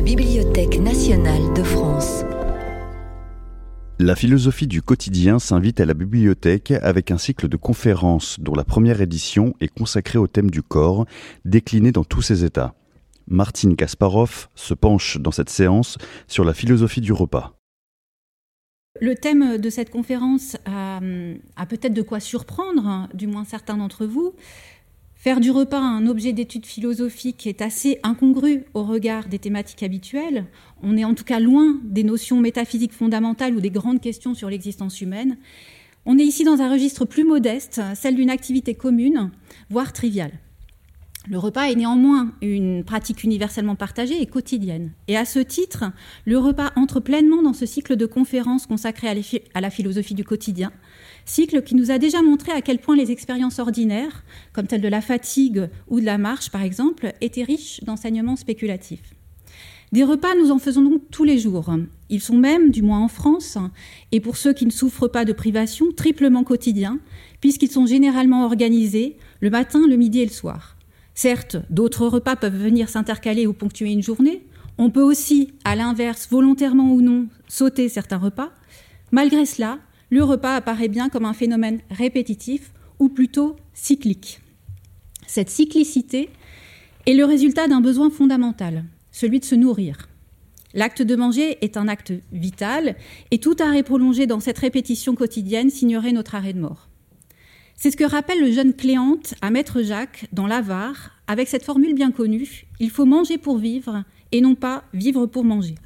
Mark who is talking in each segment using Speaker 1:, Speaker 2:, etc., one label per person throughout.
Speaker 1: la Bibliothèque nationale de France.
Speaker 2: La philosophie du quotidien s'invite à la bibliothèque avec un cycle de conférences dont la première édition est consacrée au thème du corps, décliné dans tous ses états. Martine Kasparov se penche dans cette séance sur la philosophie du repas.
Speaker 3: Le thème de cette conférence a, peut-être de quoi surprendre, du moins certains d'entre vous. Faire du repas un objet d'étude philosophique est assez incongru au regard des thématiques habituelles. On est en tout cas loin des notions métaphysiques fondamentales ou des grandes questions sur l'existence humaine. On est ici dans un registre plus modeste, celle d'une activité commune, voire triviale. Le repas est néanmoins une pratique universellement partagée et quotidienne. Et à ce titre, le repas entre pleinement dans ce cycle de conférences consacré à la philosophie du quotidien, cycle qui nous a déjà montré à quel point les expériences ordinaires, comme celles de la fatigue ou de la marche par exemple, étaient riches d'enseignements spéculatifs. Des repas, nous en faisons donc tous les jours. Ils sont même, du moins en France, et pour ceux qui ne souffrent pas de privation, triplement quotidiens, puisqu'ils sont généralement organisés le matin, le midi et le soir. Certes, d'autres repas peuvent venir s'intercaler ou ponctuer une journée. On peut aussi, à l'inverse, volontairement ou non, sauter certains repas. Malgré cela, le repas apparaît bien comme un phénomène répétitif ou plutôt cyclique. Cette cyclicité est le résultat d'un besoin fondamental, celui de se nourrir. L'acte de manger est un acte vital et tout arrêt prolongé dans cette répétition quotidienne signerait notre arrêt de mort. C'est ce que rappelle le jeune Cléante à Maître Jacques dans l'Avare, avec cette formule bien connue il faut manger pour vivre et non pas vivre pour manger.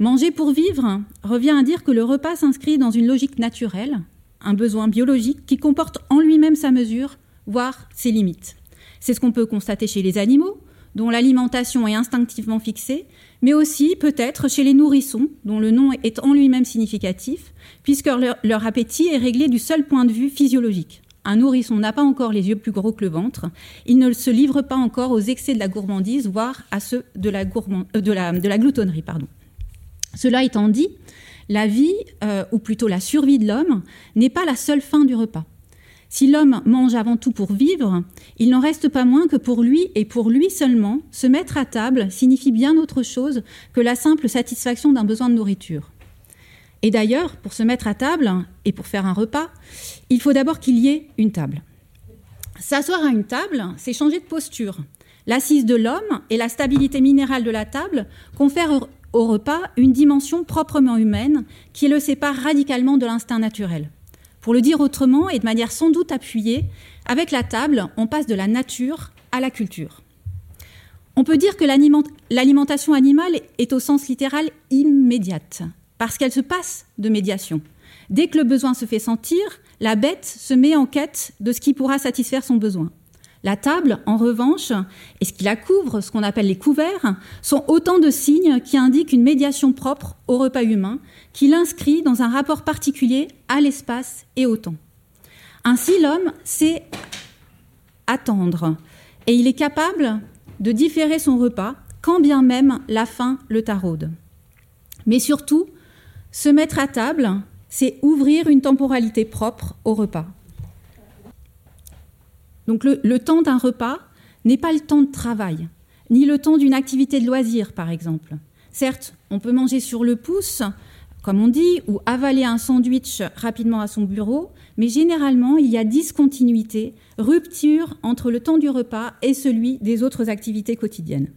Speaker 3: Manger pour vivre revient à dire que le repas s'inscrit dans une logique naturelle, un besoin biologique qui comporte en lui-même sa mesure, voire ses limites. C'est ce qu'on peut constater chez les animaux, dont l'alimentation est instinctivement fixée, mais aussi peut-être chez les nourrissons, dont le nom est en lui-même significatif, puisque leur, appétit est réglé du seul point de vue physiologique. Un nourrisson n'a pas encore les yeux plus gros que le ventre, il ne se livre pas encore aux excès de la gourmandise, voire à ceux de la, euh, gloutonnerie. Cela étant dit, la vie, euh, ou plutôt la survie de l'homme, n'est pas la seule fin du repas. Si l'homme mange avant tout pour vivre, il n'en reste pas moins que pour lui et pour lui seulement, se mettre à table signifie bien autre chose que la simple satisfaction d'un besoin de nourriture. Et d'ailleurs, pour se mettre à table et pour faire un repas, il faut d'abord qu'il y ait une table. S'asseoir à une table, c'est changer de posture. L'assise de l'homme et la stabilité minérale de la table confèrent au repas une dimension proprement humaine qui le sépare radicalement de l'instinct naturel. Pour le dire autrement et de manière sans doute appuyée, avec la table, on passe de la nature à la culture. On peut dire que l'alimentation animale est au sens littéral immédiate, parce qu'elle se passe de médiation. Dès que le besoin se fait sentir, la bête se met en quête de ce qui pourra satisfaire son besoin. La table, en revanche, et ce qui la couvre, ce qu'on appelle les couverts, sont autant de signes qui indiquent une médiation propre au repas humain, qui l'inscrit dans un rapport particulier à l'espace et au temps. Ainsi, l'homme sait attendre, et il est capable de différer son repas, quand bien même la faim le taraude. Mais surtout, se mettre à table, c'est ouvrir une temporalité propre au repas. Donc le, temps d'un repas n'est pas le temps de travail, ni le temps d'une activité de loisir, par exemple. Certes, on peut manger sur le pouce, comme on dit, ou avaler un sandwich rapidement à son bureau, mais généralement, il y a discontinuité, rupture entre le temps du repas et celui des autres activités quotidiennes.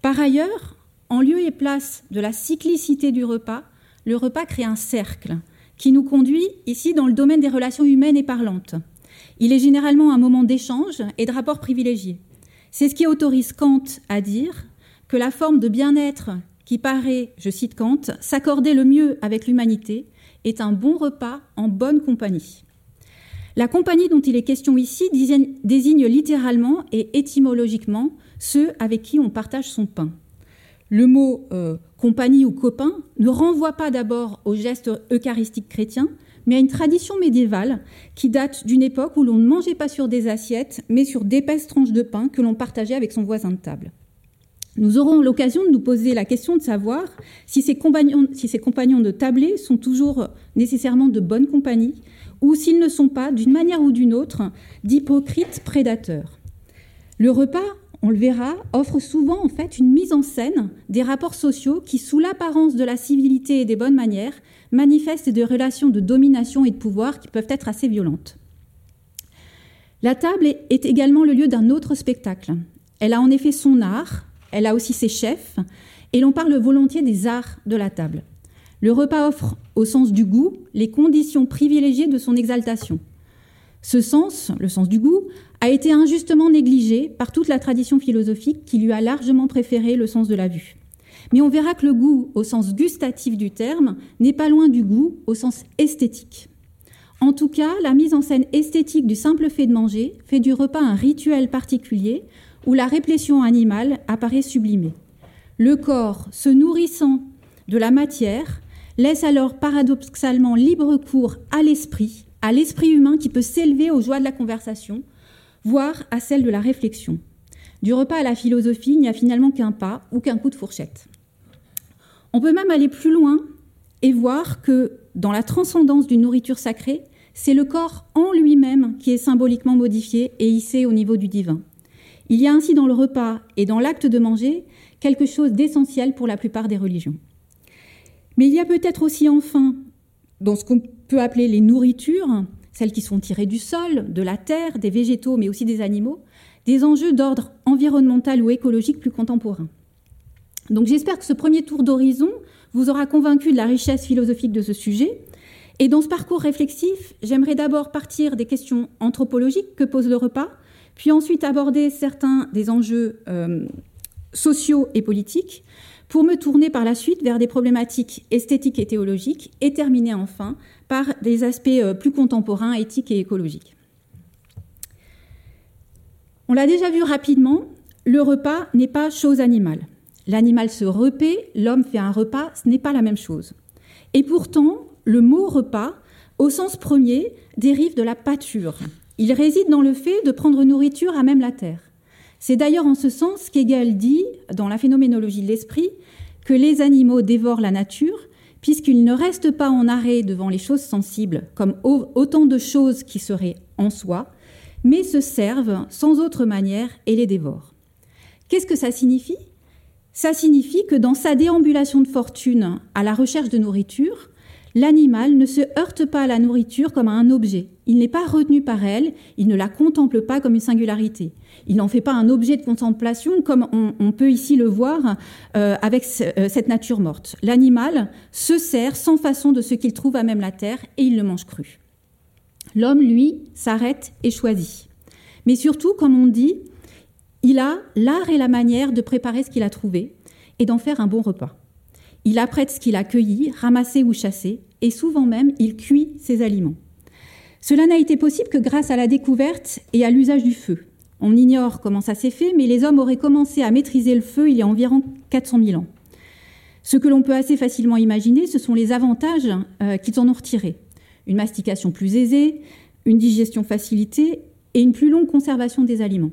Speaker 3: Par ailleurs, en lieu et place de la cyclicité du repas, le repas crée un cercle qui nous conduit ici dans le domaine des relations humaines et parlantes. Il est généralement un moment d'échange et de rapport privilégié. C'est ce qui autorise Kant à dire que la forme de bien-être qui paraît, je cite Kant, s'accorder le mieux avec l'humanité est un bon repas en bonne compagnie. La compagnie dont il est question ici désigne littéralement et étymologiquement ceux avec qui on partage son pain. Le mot euh, compagnie ou copain ne renvoie pas d'abord au geste eucharistique chrétien, mais à une tradition médiévale qui date d'une époque où l'on ne mangeait pas sur des assiettes, mais sur d'épaisses tranches de pain que l'on partageait avec son voisin de table. Nous aurons l'occasion de nous poser la question de savoir si ces compagnons, de tablée sont toujours nécessairement de bonne compagnie ou s'ils ne sont pas, d'une manière ou d'une autre, d'hypocrites prédateurs. Le repas, on le verra, offre souvent en fait une mise en scène des rapports sociaux qui, sous l'apparence de la civilité et des bonnes manières, manifestent des relations de domination et de pouvoir qui peuvent être assez violentes. La table est également le lieu d'un autre spectacle. Elle a en effet son art, elle a aussi ses chefs, et l'on parle volontiers des arts de la table. Le repas offre, au sens du goût, les conditions privilégiées de son exaltation. Ce sens, le sens du goût, a été injustement négligé par toute la tradition philosophique qui lui a largement préféré le sens de la vue. Mais on verra que le goût, au sens gustatif du terme, n'est pas loin du goût au sens esthétique. En tout cas, la mise en scène esthétique du simple fait de manger fait du repas un rituel particulier où la réplétion animale apparaît sublimée. Le corps, se nourrissant de la matière, laisse alors paradoxalement libre cours à l'esprit, à l'esprit humain qui peut s'élever aux joies de la conversation, voire à celle de la réflexion. Du repas à la philosophie, il n'y a finalement qu'un pas ou qu'un coup de fourchette. On peut même aller plus loin et voir que dans la transcendance d'une nourriture sacrée, c'est le corps en lui-même qui est symboliquement modifié et hissé au niveau du divin. Il y a ainsi dans le repas et dans l'acte de manger quelque chose d'essentiel pour la plupart des religions. Mais il y a peut-être aussi enfin, dans ce qu'on peut appeler les nourritures, celles qui sont tirées du sol, de la terre, des végétaux, mais aussi des animaux, des enjeux d'ordre environnemental ou écologique plus contemporains. Donc j'espère que ce premier tour d'horizon vous aura convaincu de la richesse philosophique de ce sujet. Et dans ce parcours réflexif, j'aimerais d'abord partir des questions anthropologiques que pose le repas, puis ensuite aborder certains des enjeux euh, sociaux et politiques, pour me tourner par la suite vers des problématiques esthétiques et théologiques, et terminer enfin par des aspects euh, plus contemporains, éthiques et écologiques. On l'a déjà vu rapidement, le repas n'est pas chose animale. L'animal se repaît, l'homme fait un repas, ce n'est pas la même chose. Et pourtant, le mot repas, au sens premier, dérive de la pâture. Il réside dans le fait de prendre nourriture à même la terre. C'est d'ailleurs en ce sens qu'Hegel dit, dans la phénoménologie de l'esprit, que les animaux dévorent la nature, puisqu'ils ne restent pas en arrêt devant les choses sensibles, comme autant de choses qui seraient en soi, mais se servent sans autre manière et les dévorent. Qu'est-ce que ça signifie? Ça signifie que dans sa déambulation de fortune à la recherche de nourriture, l'animal ne se heurte pas à la nourriture comme à un objet. Il n'est pas retenu par elle, il ne la contemple pas comme une singularité. Il n'en fait pas un objet de contemplation comme on, peut ici le voir euh, avec euh, cette nature morte. L'animal se sert sans façon de ce qu'il trouve à même la terre et il le mange cru. L'homme, lui, s'arrête et choisit. Mais surtout, comme on dit, il a l'art et la manière de préparer ce qu'il a trouvé et d'en faire un bon repas. Il apprête ce qu'il a cueilli, ramassé ou chassé, et souvent même il cuit ses aliments. Cela n'a été possible que grâce à la découverte et à l'usage du feu. On ignore comment ça s'est fait, mais les hommes auraient commencé à maîtriser le feu il y a environ 400 000 ans. Ce que l'on peut assez facilement imaginer, ce sont les avantages euh, qu'ils en ont retirés. Une mastication plus aisée, une digestion facilitée et une plus longue conservation des aliments.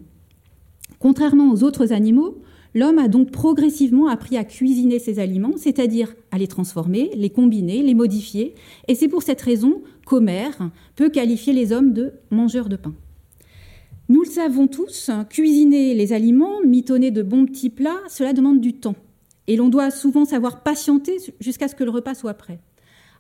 Speaker 3: Contrairement aux autres animaux, l'homme a donc progressivement appris à cuisiner ses aliments, c'est-à-dire à les transformer, les combiner, les modifier, et c'est pour cette raison qu'Homère peut qualifier les hommes de mangeurs de pain. Nous le savons tous, cuisiner les aliments, mitonner de bons petits plats, cela demande du temps. Et l'on doit souvent savoir patienter jusqu'à ce que le repas soit prêt.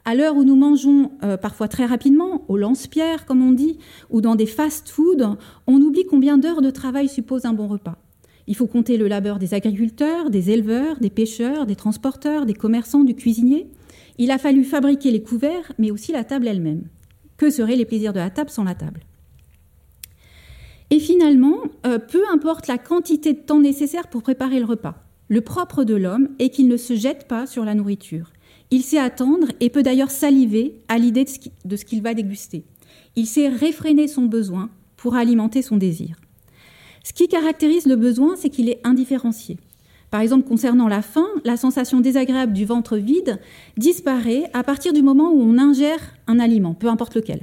Speaker 3: À l'heure où nous mangeons euh, parfois très rapidement, au lance-pierre comme on dit, ou dans des fast-foods, on oublie combien d'heures de travail suppose un bon repas. Il faut compter le labeur des agriculteurs, des éleveurs, des pêcheurs, des transporteurs, des commerçants, du cuisinier. Il a fallu fabriquer les couverts, mais aussi la table elle-même. Que seraient les plaisirs de la table sans la table? Et finalement, euh, peu importe la quantité de temps nécessaire pour préparer le repas, le propre de l'homme est qu'il ne se jette pas sur la nourriture. Il sait attendre et peut d'ailleurs saliver à l'idée de ce qu'il va déguster. Il sait réfréner son besoin pour alimenter son désir. Ce qui caractérise le besoin, c'est qu'il est indifférencié. Par exemple, concernant la faim, la sensation désagréable du ventre vide disparaît à partir du moment où on ingère un aliment, peu importe lequel.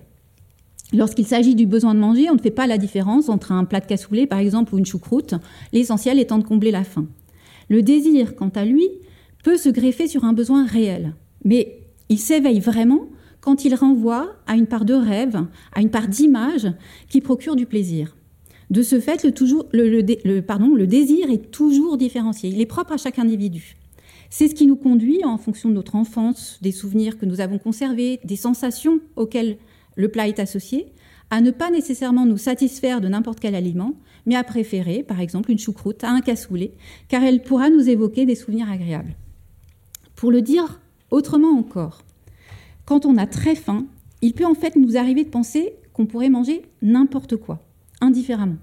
Speaker 3: Lorsqu'il s'agit du besoin de manger, on ne fait pas la différence entre un plat de cassoulet, par exemple, ou une choucroute, l'essentiel étant de combler la faim. Le désir, quant à lui, peut se greffer sur un besoin réel. Mais il s'éveille vraiment quand il renvoie à une part de rêve, à une part d'image qui procure du plaisir. De ce fait, le, désir est toujours différencié. Il est propre à chaque individu. C'est ce qui nous conduit, en fonction de notre enfance, des souvenirs que nous avons conservés, des sensations auxquelles le plat est associé, à ne pas nécessairement nous satisfaire de n'importe quel aliment, mais à préférer, par exemple, une choucroute à un cassoulet, car elle pourra nous évoquer des souvenirs agréables. Pour le dire autrement encore, quand on a très faim, il peut en fait nous arriver de penser qu'on pourrait manger n'importe quoi, indifféremment.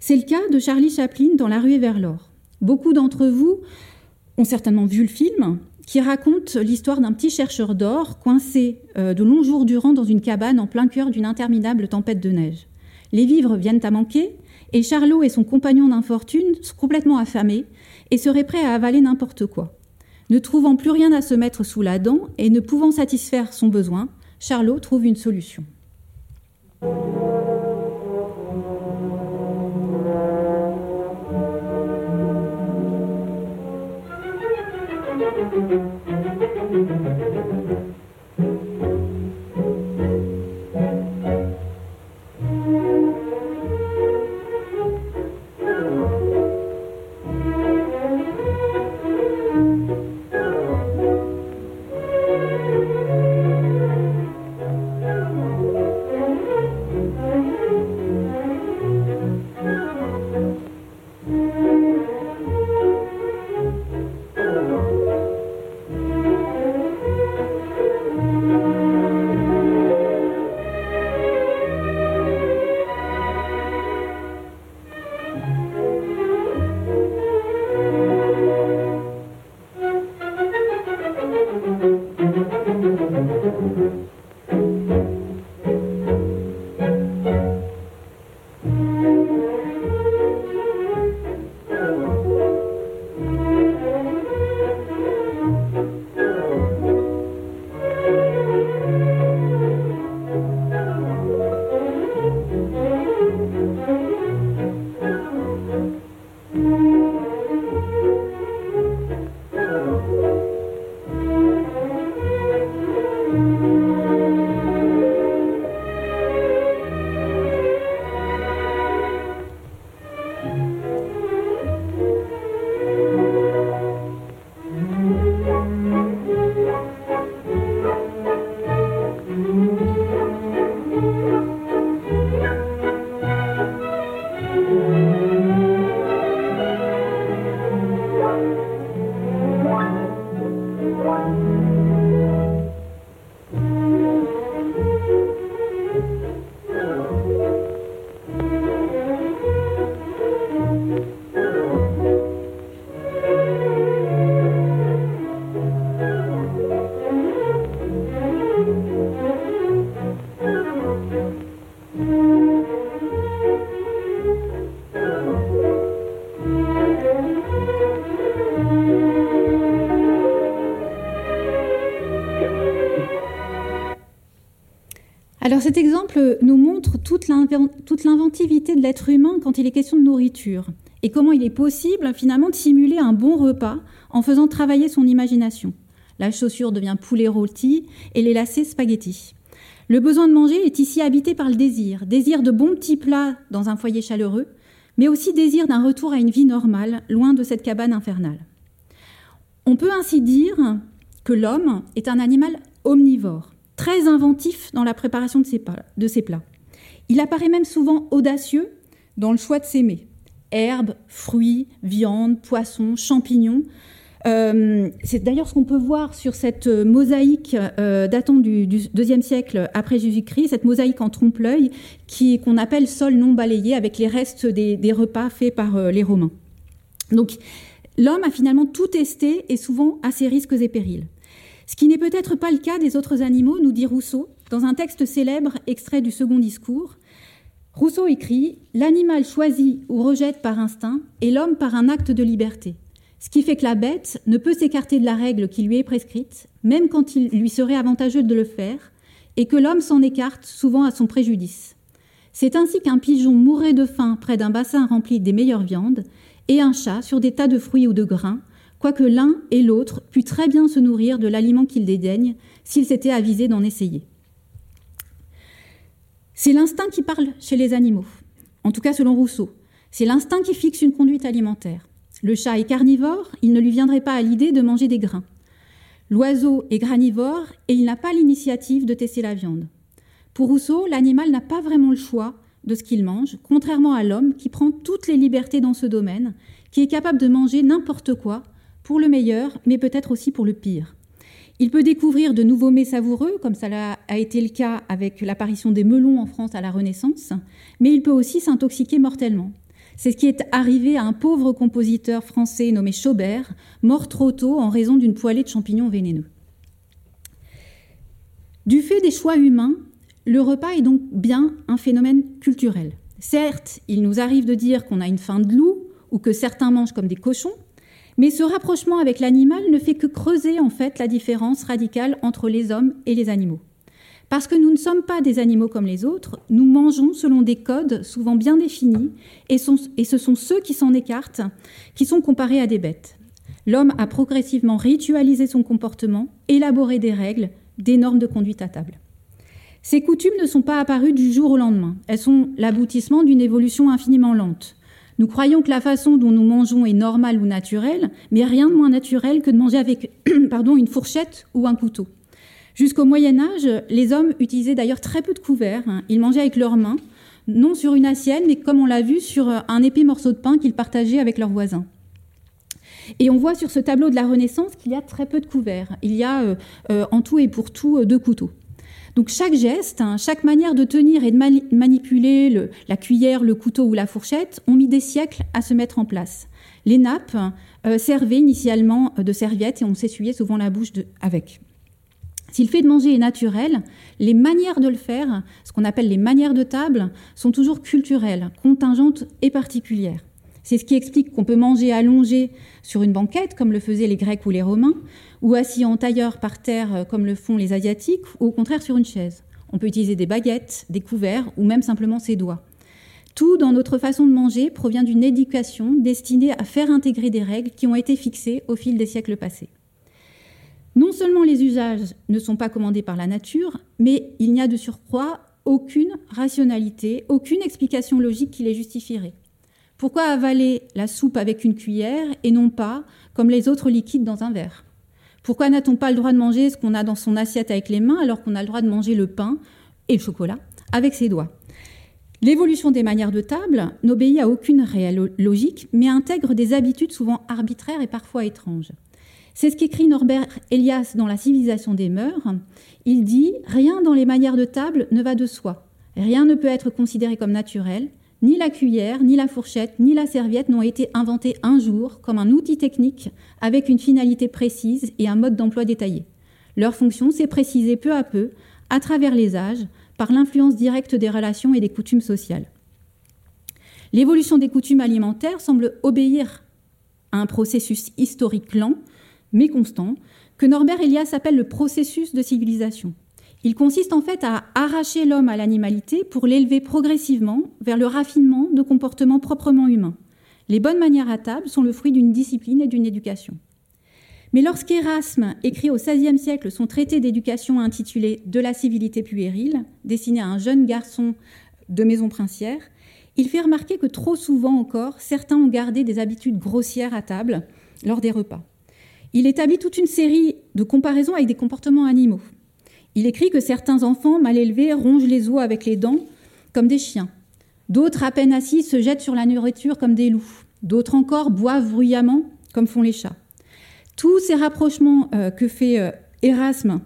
Speaker 3: C'est le cas de Charlie Chaplin dans La ruée vers l'or. Beaucoup d'entre vous ont certainement vu le film, qui raconte l'histoire d'un petit chercheur d'or coincé euh, de longs jours durant dans une cabane en plein cœur d'une interminable tempête de neige. Les vivres viennent à manquer, et Charlot et son compagnon d'infortune sont complètement affamés et seraient prêts à avaler n'importe quoi. Ne trouvant plus rien à se mettre sous la dent et ne pouvant satisfaire son besoin, Charlot trouve une solution. Alors cet exemple nous montre toute l'inventivité de l'être humain quand il est question de nourriture et comment il est possible finalement de simuler un bon repas en faisant travailler son imagination. La chaussure devient poulet rôti et les lacets spaghetti. Le besoin de manger est ici habité par le désir, désir de bons petits plats dans un foyer chaleureux, mais aussi désir d'un retour à une vie normale, loin de cette cabane infernale. On peut ainsi dire que l'homme est un animal omnivore très inventif dans la préparation de ses, plats. Il apparaît même souvent audacieux dans le choix de ses mets. Herbes, fruits, viande, poissons, champignons. Euh, c'est d'ailleurs ce qu'on peut voir sur cette mosaïque euh, datant du, deuxième siècle après Jésus-Christ, cette mosaïque en trompe-l'œil qu'on appelle sol non balayé avec les restes des, repas faits par euh, les Romains. Donc l'homme a finalement tout testé et souvent à ses risques et périls. Ce qui n'est peut-être pas le cas des autres animaux, nous dit Rousseau, dans un texte célèbre extrait du second discours. Rousseau écrit L'animal choisit ou rejette par instinct et l'homme par un acte de liberté. Ce qui fait que la bête ne peut s'écarter de la règle qui lui est prescrite, même quand il lui serait avantageux de le faire, et que l'homme s'en écarte souvent à son préjudice. C'est ainsi qu'un pigeon mourrait de faim près d'un bassin rempli des meilleures viandes, et un chat sur des tas de fruits ou de grains, quoique l'un et l'autre pût très bien se nourrir de l'aliment qu'il dédaigne s'il s'était avisé d'en essayer. C'est l'instinct qui parle chez les animaux. en tout cas selon Rousseau. C'est l'instinct qui fixe une conduite alimentaire. Le chat est carnivore, il ne lui viendrait pas à l'idée de manger des grains. L'oiseau est granivore et il n'a pas l'initiative de tester la viande. Pour Rousseau, l'animal n'a pas vraiment le choix de ce qu'il mange, contrairement à l'homme qui prend toutes les libertés dans ce domaine, qui est capable de manger n'importe quoi, pour le meilleur, mais peut-être aussi pour le pire. Il peut découvrir de nouveaux mets savoureux, comme ça a été le cas avec l'apparition des melons en France à la Renaissance, mais il peut aussi s'intoxiquer mortellement. C'est ce qui est arrivé à un pauvre compositeur français nommé Chaubert, mort trop tôt en raison d'une poêlée de champignons vénéneux. Du fait des choix humains, le repas est donc bien un phénomène culturel. Certes, il nous arrive de dire qu'on a une faim de loup ou que certains mangent comme des cochons, mais ce rapprochement avec l'animal ne fait que creuser en fait la différence radicale entre les hommes et les animaux. Parce que nous ne sommes pas des animaux comme les autres, nous mangeons selon des codes souvent bien définis, et, et ce sont ceux qui s'en écartent qui sont comparés à des bêtes. L'homme a progressivement ritualisé son comportement, élaboré des règles, des normes de conduite à table. Ces coutumes ne sont pas apparues du jour au lendemain, elles sont l'aboutissement d'une évolution infiniment lente. Nous croyons que la façon dont nous mangeons est normale ou naturelle, mais rien de moins naturel que de manger avec pardon, une fourchette ou un couteau. Jusqu'au Moyen Âge, les hommes utilisaient d'ailleurs très peu de couverts. Hein. Ils mangeaient avec leurs mains, non sur une assiette, mais comme on l'a vu, sur un épais morceau de pain qu'ils partageaient avec leurs voisins. Et on voit sur ce tableau de la Renaissance qu'il y a très peu de couverts. Il y a euh, euh, en tout et pour tout euh, deux couteaux. Donc chaque geste, hein, chaque manière de tenir et de manipuler la cuillère, le couteau ou la fourchette ont mis des siècles à se mettre en place. Les nappes euh, servaient initialement de serviettes et on s'essuyait souvent la bouche avec. Si le fait de manger est naturel, les manières de le faire, ce qu'on appelle les manières de table, sont toujours culturelles, contingentes et particulières. C'est ce qui explique qu'on peut manger allongé sur une banquette, comme le faisaient les Grecs ou les Romains, ou assis en tailleur par terre, euh, comme le font les Asiatiques, ou au contraire sur une chaise. On peut utiliser des baguettes, des couverts, ou même simplement ses doigts. Tout dans notre façon de manger provient d'une éducation destinée à faire intégrer des règles qui ont été fixées au fil des siècles passés. Non seulement les usages ne sont pas commandés par la nature, mais il n'y a de surcroît aucune rationalité, aucune explication logique qui les justifierait. Pourquoi avaler la soupe avec une cuillère et non pas comme les autres liquides dans un verre? Pourquoi n'a-t-on pas le droit de manger ce qu'on a dans son assiette avec les mains alors qu'on a le droit de manger le pain et le chocolat avec ses doigts? L'évolution des manières de table n'obéit à aucune réelle logique, mais intègre des habitudes souvent arbitraires et parfois étranges. C'est ce qu'écrit Norbert Elias dans La civilisation des mœurs. Il dit Rien dans les manières de table ne va de soi. Rien ne peut être considéré comme naturel. Ni la cuillère, ni la fourchette, ni la serviette n'ont été inventés un jour comme un outil technique avec une finalité précise et un mode d'emploi détaillé. Leur fonction s'est précisée peu à peu, à travers les âges, par l'influence directe des relations et des coutumes sociales. L'évolution des coutumes alimentaires semble obéir à un processus historique lent, mais constant, que Norbert Elias appelle le processus de civilisation. Il consiste en fait à arracher l'homme à l'animalité pour l'élever progressivement vers le raffinement de comportements proprement humains. Les bonnes manières à table sont le fruit d'une discipline et d'une éducation. Mais lorsqu'Erasme écrit au XVIe siècle son traité d'éducation intitulé De la civilité puérile, destiné à un jeune garçon de maison princière, il fait remarquer que trop souvent encore, certains ont gardé des habitudes grossières à table lors des repas. Il établit toute une série de comparaisons avec des comportements animaux. Il écrit que certains enfants mal élevés rongent les os avec les dents comme des chiens. D'autres, à peine assis, se jettent sur la nourriture comme des loups. D'autres encore boivent bruyamment comme font les chats. Tous ces rapprochements euh, que fait euh, Erasme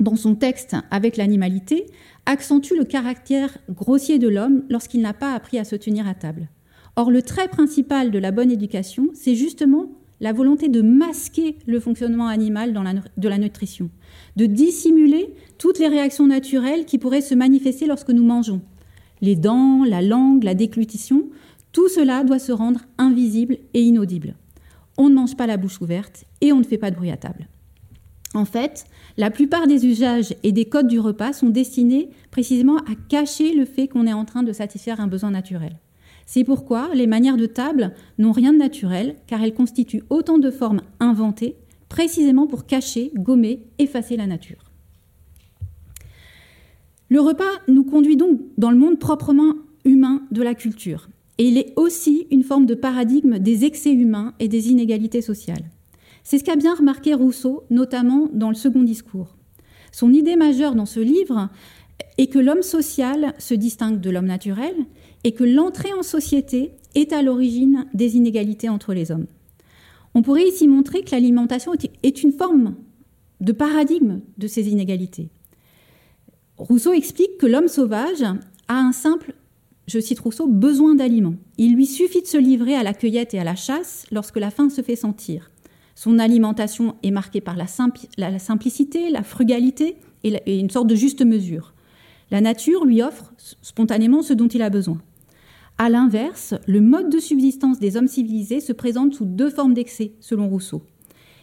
Speaker 3: dans son texte avec l'animalité accentuent le caractère grossier de l'homme lorsqu'il n'a pas appris à se tenir à table. Or, le trait principal de la bonne éducation, c'est justement la volonté de masquer le fonctionnement animal de la nutrition, de dissimuler toutes les réactions naturelles qui pourraient se manifester lorsque nous mangeons. Les dents, la langue, la déglutition, tout cela doit se rendre invisible et inaudible. On ne mange pas la bouche ouverte et on ne fait pas de bruit à table. En fait, la plupart des usages et des codes du repas sont destinés précisément à cacher le fait qu'on est en train de satisfaire un besoin naturel. C'est pourquoi les manières de table n'ont rien de naturel, car elles constituent autant de formes inventées, précisément pour cacher, gommer, effacer la nature. Le repas nous conduit donc dans le monde proprement humain de la culture. Et il est aussi une forme de paradigme des excès humains et des inégalités sociales. C'est ce qu'a bien remarqué Rousseau, notamment dans le second discours. Son idée majeure dans ce livre est que l'homme social se distingue de l'homme naturel et que l'entrée en société est à l'origine des inégalités entre les hommes. On pourrait ici montrer que l'alimentation est une forme de paradigme de ces inégalités. Rousseau explique que l'homme sauvage a un simple, je cite Rousseau, besoin d'aliments. Il lui suffit de se livrer à la cueillette et à la chasse lorsque la faim se fait sentir. Son alimentation est marquée par la, simplicité, la frugalité et une sorte de juste mesure. La nature lui offre spontanément ce dont il a besoin. A l'inverse, le mode de subsistance des hommes civilisés se présente sous deux formes d'excès, selon Rousseau.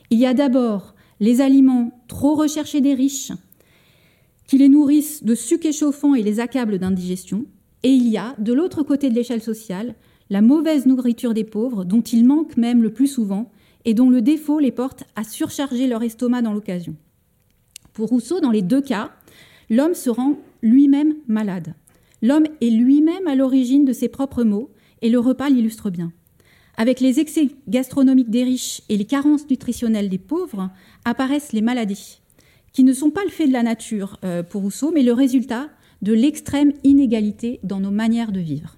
Speaker 3: Il y a d'abord les aliments trop recherchés des riches, qui les nourrissent de sucs échauffants et les accablent d'indigestion, et il y a, de l'autre côté de l'échelle sociale, la mauvaise nourriture des pauvres, dont ils manquent même le plus souvent, et dont le défaut les porte à surcharger leur estomac dans l'occasion. Pour Rousseau, dans les deux cas, l'homme se rend lui-même malade. L'homme est lui-même à l'origine de ses propres maux, et le repas l'illustre bien. Avec les excès gastronomiques des riches et les carences nutritionnelles des pauvres, apparaissent les maladies, qui ne sont pas le fait de la nature euh, pour Rousseau, mais le résultat de l'extrême inégalité dans nos manières de vivre.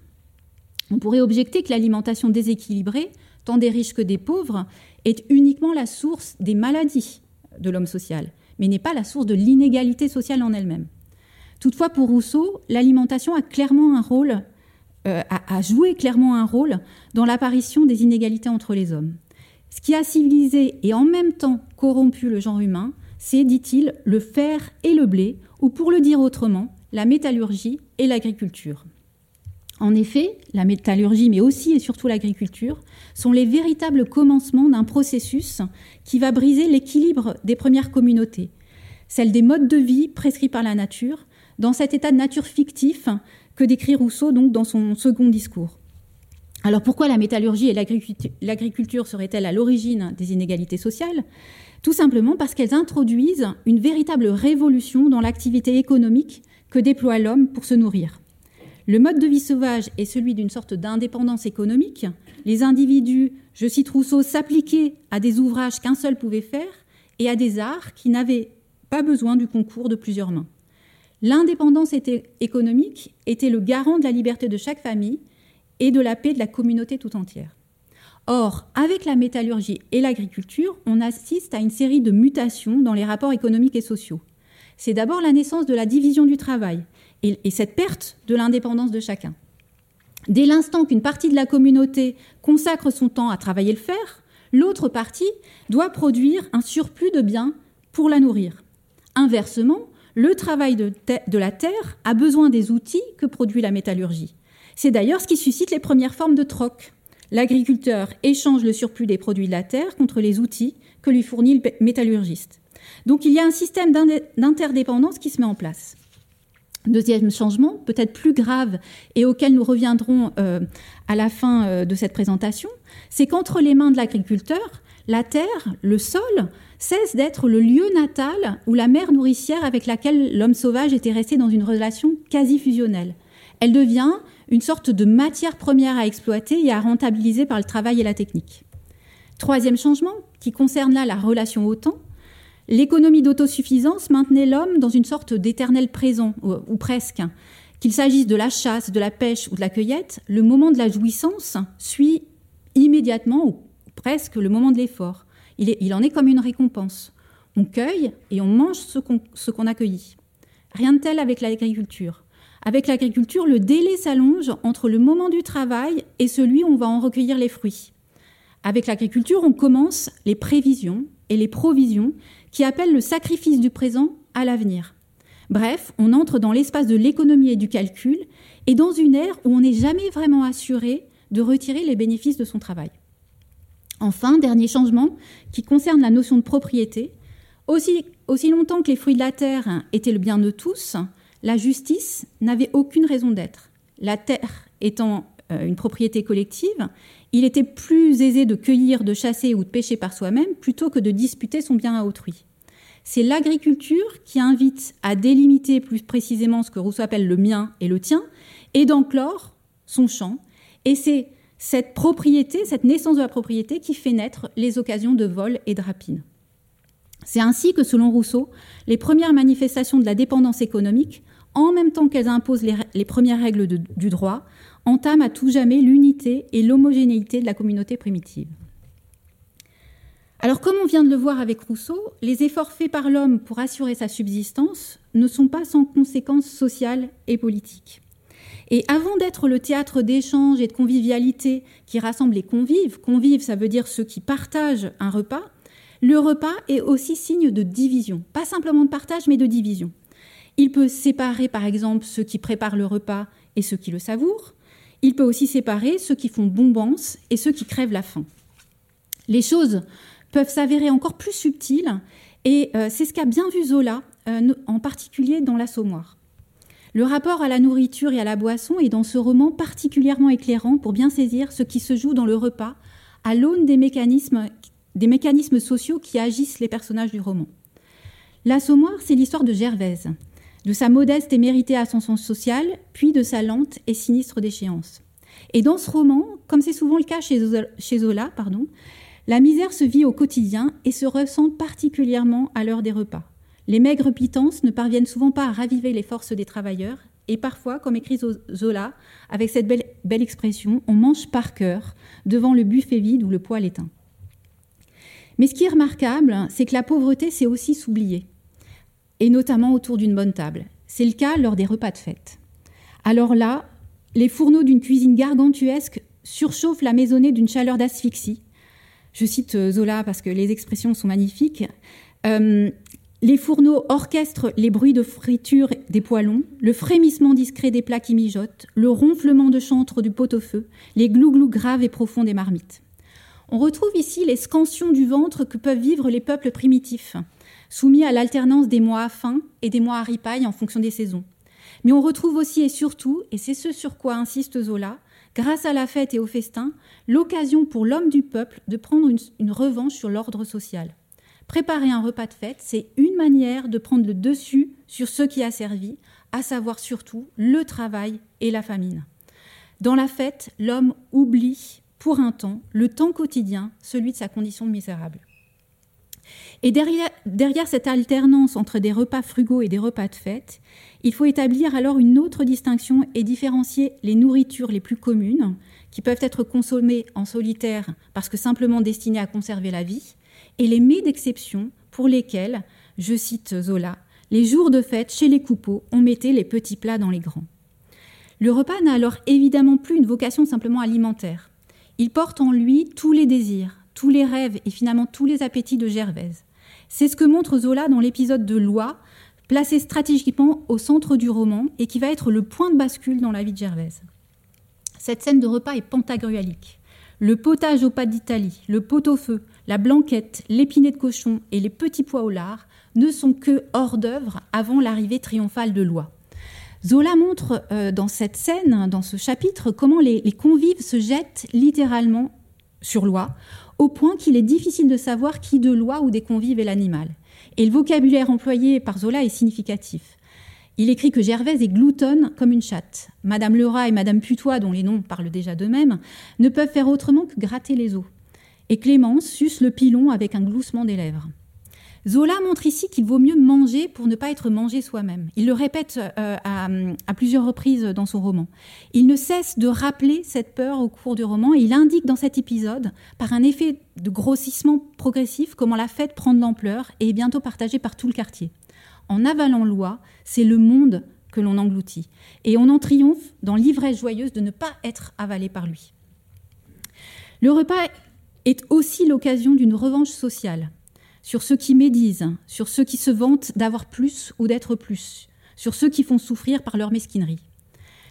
Speaker 3: On pourrait objecter que l'alimentation déséquilibrée, tant des riches que des pauvres, est uniquement la source des maladies de l'homme social, mais n'est pas la source de l'inégalité sociale en elle-même. Toutefois, pour Rousseau, l'alimentation a clairement un rôle, euh, joué clairement un rôle dans l'apparition des inégalités entre les hommes. Ce qui a civilisé et en même temps corrompu le genre humain, c'est, dit-il, le fer et le blé, ou pour le dire autrement, la métallurgie et l'agriculture. En effet, la métallurgie, mais aussi et surtout l'agriculture, sont les véritables commencements d'un processus qui va briser l'équilibre des premières communautés, celle des modes de vie prescrits par la nature, dans cet état de nature fictif que décrit Rousseau donc dans son second discours. Alors pourquoi la métallurgie et l'agriculture seraient-elles à l'origine des inégalités sociales? Tout simplement parce qu'elles introduisent une véritable révolution dans l'activité économique que déploie l'homme pour se nourrir. Le mode de vie sauvage est celui d'une sorte d'indépendance économique. Les individus, je cite Rousseau, s'appliquaient à des ouvrages qu'un seul pouvait faire et à des arts qui n'avaient pas besoin du concours de plusieurs mains. L'indépendance économique était le garant de la liberté de chaque famille et de la paix de la communauté tout entière. Or, avec la métallurgie et l'agriculture, on assiste à une série de mutations dans les rapports économiques et sociaux. C'est d'abord la naissance de la division du travail et, et cette perte de l'indépendance de chacun. Dès l'instant qu'une partie de la communauté consacre son temps à travailler le fer, l'autre partie doit produire un surplus de biens pour la nourrir. Inversement, le travail de, la terre a besoin des outils que produit la métallurgie. C'est d'ailleurs ce qui suscite les premières formes de troc. L'agriculteur échange le surplus des produits de la terre contre les outils que lui fournit le métallurgiste. Donc il y a un système d'interdépendance qui se met en place. Deuxième changement, peut-être plus grave et auquel nous reviendrons euh, à la fin euh, de cette présentation, c'est qu'entre les mains de l'agriculteur, la terre, le sol, cesse d'être le lieu natal ou la mère nourricière avec laquelle l'homme sauvage était resté dans une relation quasi fusionnelle. Elle devient une sorte de matière première à exploiter et à rentabiliser par le travail et la technique. Troisième changement, qui concerne là la relation au temps, l'économie d'autosuffisance maintenait l'homme dans une sorte d'éternel présent, ou, presque. Qu'il s'agisse de la chasse, de la pêche ou de la cueillette, le moment de la jouissance suit immédiatement presque le moment de l'effort. Il, en est comme une récompense. On cueille et on mange ce qu'on a cueilli. Rien de tel avec l'agriculture. Avec l'agriculture, le délai s'allonge entre le moment du travail et celui où on va en recueillir les fruits. Avec l'agriculture, on commence les prévisions et les provisions qui appellent le sacrifice du présent à l'avenir. Bref, on entre dans l'espace de l'économie et du calcul et dans une ère où on n'est jamais vraiment assuré de retirer les bénéfices de son travail. Enfin, dernier changement qui concerne la notion de propriété. Aussi, longtemps que les fruits de la terre étaient le bien de tous, la justice n'avait aucune raison d'être. La terre étant euh, une propriété collective, il était plus aisé de cueillir, de chasser ou de pêcher par soi-même plutôt que de disputer son bien à autrui. C'est l'agriculture qui invite à délimiter plus précisément ce que Rousseau appelle le mien et le tien, et d'enclore son champ, et c'est cette propriété, cette naissance de la propriété qui fait naître les occasions de vol et de rapine. C'est ainsi que, selon Rousseau, les premières manifestations de la dépendance économique, en même temps qu'elles imposent les, premières règles du droit, entament à tout jamais l'unité et l'homogénéité de la communauté primitive. Alors, comme on vient de le voir avec Rousseau, les efforts faits par l'homme pour assurer sa subsistance ne sont pas sans conséquences sociales et politiques. Et avant d'être le théâtre d'échange et de convivialité qui rassemble les convives, convives ça veut dire ceux qui partagent un repas, le repas est aussi signe de division, pas simplement de partage mais de division. Il peut séparer par exemple ceux qui préparent le repas et ceux qui le savourent, il peut aussi séparer ceux qui font bombance et ceux qui crèvent la faim. Les choses peuvent s'avérer encore plus subtiles, et euh, c'est ce qu'a bien vu Zola, euh, en particulier dans l'Assommoir. Le rapport à la nourriture et à la boisson est dans ce roman particulièrement éclairant pour bien saisir ce qui se joue dans le repas à l'aune des mécanismes, sociaux qui agissent les personnages du roman. L'Assommoir, c'est l'histoire de Gervaise, de sa modeste et méritée ascension sociale, puis de sa lente et sinistre déchéance. Et dans ce roman, comme c'est souvent le cas chez Zola, la misère se vit au quotidien et se ressent particulièrement à l'heure des repas. Les maigres pitances ne parviennent souvent pas à raviver les forces des travailleurs, et parfois, comme écrit Zola, avec cette belle, expression, on mange par cœur devant le buffet vide ou le poêle éteint. Mais ce qui est remarquable, c'est que la pauvreté s'est aussi s'oublier, et notamment autour d'une bonne table. C'est le cas lors des repas de fête. Alors là, les fourneaux d'une cuisine gargantuesque surchauffent la maisonnée d'une chaleur d'asphyxie, je cite euh, Zola parce que les expressions sont magnifiques. Euh, les fourneaux orchestrent les bruits de friture des poêlons, le frémissement discret des plats qui mijotent, le ronflement de chantre du pot-au-feu, les glouglous graves et profonds des marmites. On retrouve ici les scansions du ventre que peuvent vivre les peuples primitifs, soumis à l'alternance des mois à faim et des mois à ripaille en fonction des saisons. Mais on retrouve aussi et surtout, et c'est ce sur quoi insiste Zola, grâce à la fête et au festin, l'occasion pour l'homme du peuple de prendre une, revanche sur l'ordre social. Préparer un repas de fête, c'est une manière de prendre le dessus sur ce qui a servi, à savoir surtout le travail et la famine. Dans la fête, l'homme oublie pour un temps le temps quotidien, celui de sa condition misérable. Et derrière, derrière, cette alternance entre des repas frugaux et des repas de fête, il faut établir alors une autre distinction et différencier les nourritures les plus communes, qui peuvent être consommées en solitaire parce que simplement destinées à conserver la vie, et les mets d'exception pour lesquels, je cite Zola, les jours de fête chez les coupeaux, on mettait les petits plats dans les grands. Le repas n'a alors évidemment plus une vocation simplement alimentaire. Il porte en lui tous les désirs, tous les rêves et finalement tous les appétits de Gervaise. C'est ce que montre Zola dans l'épisode de Loi, placé stratégiquement au centre du roman et qui va être le point de bascule dans la vie de Gervaise. Cette scène de repas est pentagrualique. Le potage aux pâtes d'Italie, le pot-au-feu, la blanquette, l'épinet de cochon et les petits pois au lard ne sont que hors d'œuvre avant l'arrivée triomphale de Loi. Zola montre euh, dans cette scène, dans ce chapitre, comment les, convives se jettent littéralement sur Loi, au point qu'il est difficile de savoir qui de Loi ou des convives est l'animal. Et le vocabulaire employé par Zola est significatif. Il écrit que Gervaise est gloutonne comme une chatte. Madame Lerat et Madame Putois, dont les noms parlent déjà d'eux-mêmes, ne peuvent faire autrement que gratter les os. Et Clémence suce le pilon avec un gloussement des lèvres. Zola montre ici qu'il vaut mieux manger pour ne pas être mangé soi-même. Il le répète euh, à, plusieurs reprises dans son roman. Il ne cesse de rappeler cette peur au cours du roman et il indique dans cet épisode, par un effet de grossissement progressif, comment la fête prend de l'ampleur et est bientôt partagée par tout le quartier. En avalant loi, c'est le monde que l'on engloutit. Et on en triomphe dans l'ivresse joyeuse de ne pas être avalé par lui. Le repas est aussi l'occasion d'une revanche sociale sur ceux qui médisent, sur ceux qui se vantent d'avoir plus ou d'être plus, sur ceux qui font souffrir par leur mesquinerie.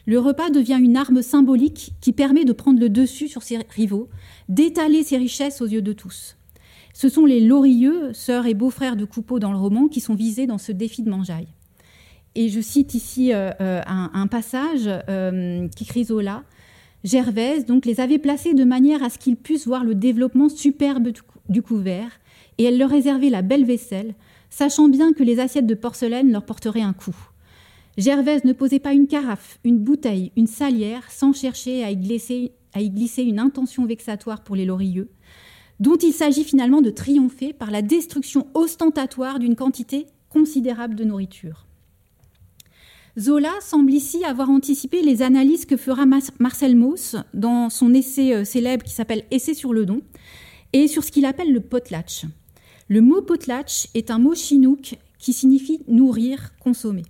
Speaker 3: Le repas devient une arme symbolique qui permet de prendre le dessus sur ses rivaux, d'étaler ses richesses aux yeux de tous. Ce sont les Lorilleux, sœurs et beaux-frères de Coupeau dans le roman, qui sont visés dans ce défi de mangeaille. Et je cite ici euh, euh, un, passage euh, qui crie Zola. Gervaise donc les avait placés de manière à ce qu'ils puissent voir le développement superbe du couvert et elle leur réservait la belle vaisselle, sachant bien que les assiettes de porcelaine leur porteraient un coup. Gervaise ne posait pas une carafe, une bouteille, une salière sans chercher à y glisser, à y glisser une intention vexatoire pour les laurieux, dont il s'agit finalement de triompher par la destruction ostentatoire d'une quantité considérable de nourriture. Zola semble ici avoir anticipé les analyses que fera Marcel Mauss dans son essai euh, célèbre qui s'appelle Essai sur le don et sur ce qu'il appelle le potlatch. Le mot potlatch est un mot chinook qui signifie nourrir, consommer.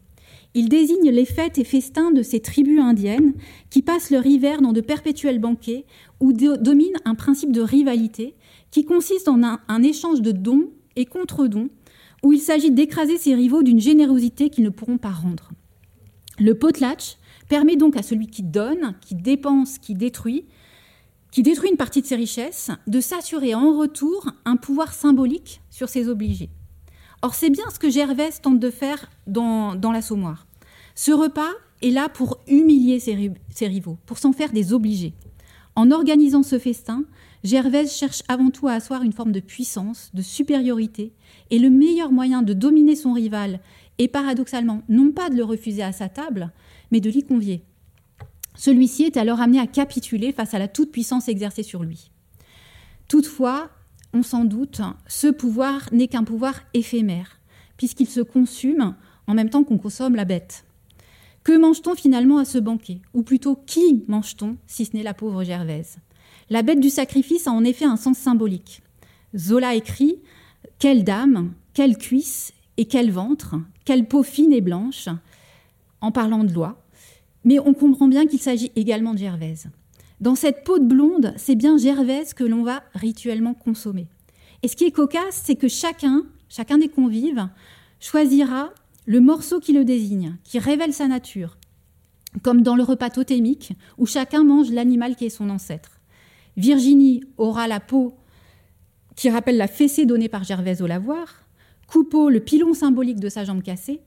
Speaker 3: Il désigne les fêtes et festins de ces tribus indiennes qui passent leur hiver dans de perpétuels banquets où domine un principe de rivalité qui consiste en un, un échange de dons et contre-dons où il s'agit d'écraser ses rivaux d'une générosité qu'ils ne pourront pas rendre. Le potlatch permet donc à celui qui donne, qui dépense, qui détruit, une partie de ses richesses, de s'assurer en retour un pouvoir symbolique sur ses obligés. Or, c'est bien ce que Gervaise tente de faire dans, dans l'Assommoir. Ce repas est là pour humilier ses, ses rivaux, pour s'en faire des obligés. En organisant ce festin, Gervaise cherche avant tout à asseoir une forme de puissance, de supériorité, et le meilleur moyen de dominer son rival et paradoxalement, non pas de le refuser à sa table, mais de l'y convier. Celui-ci est alors amené à capituler face à la toute-puissance exercée sur lui. Toutefois, on s'en doute, ce pouvoir n'est qu'un pouvoir éphémère, puisqu'il se consume en même temps qu'on consomme la bête. Que mange-t-on finalement à ce banquet? Ou plutôt, qui mange-t-on, si ce n'est la pauvre Gervaise? La bête du sacrifice a en effet un sens symbolique. Zola écrit Quelle dame, quelle cuisse et quel ventre, quelle peau fine et blanche, en parlant de loi. Mais on comprend bien qu'il s'agit également de Gervaise. Dans cette peau de blonde, c'est bien Gervaise que l'on va rituellement consommer. Et ce qui est cocasse, c'est que chacun, chacun des convives, choisira le morceau qui le désigne, qui révèle sa nature, comme dans le repas totémique où chacun mange l'animal qui est son ancêtre. Virginie aura la peau qui rappelle la fessée donnée par Gervaise au lavoir, Coupeau, le pilon symbolique de sa jambe cassée,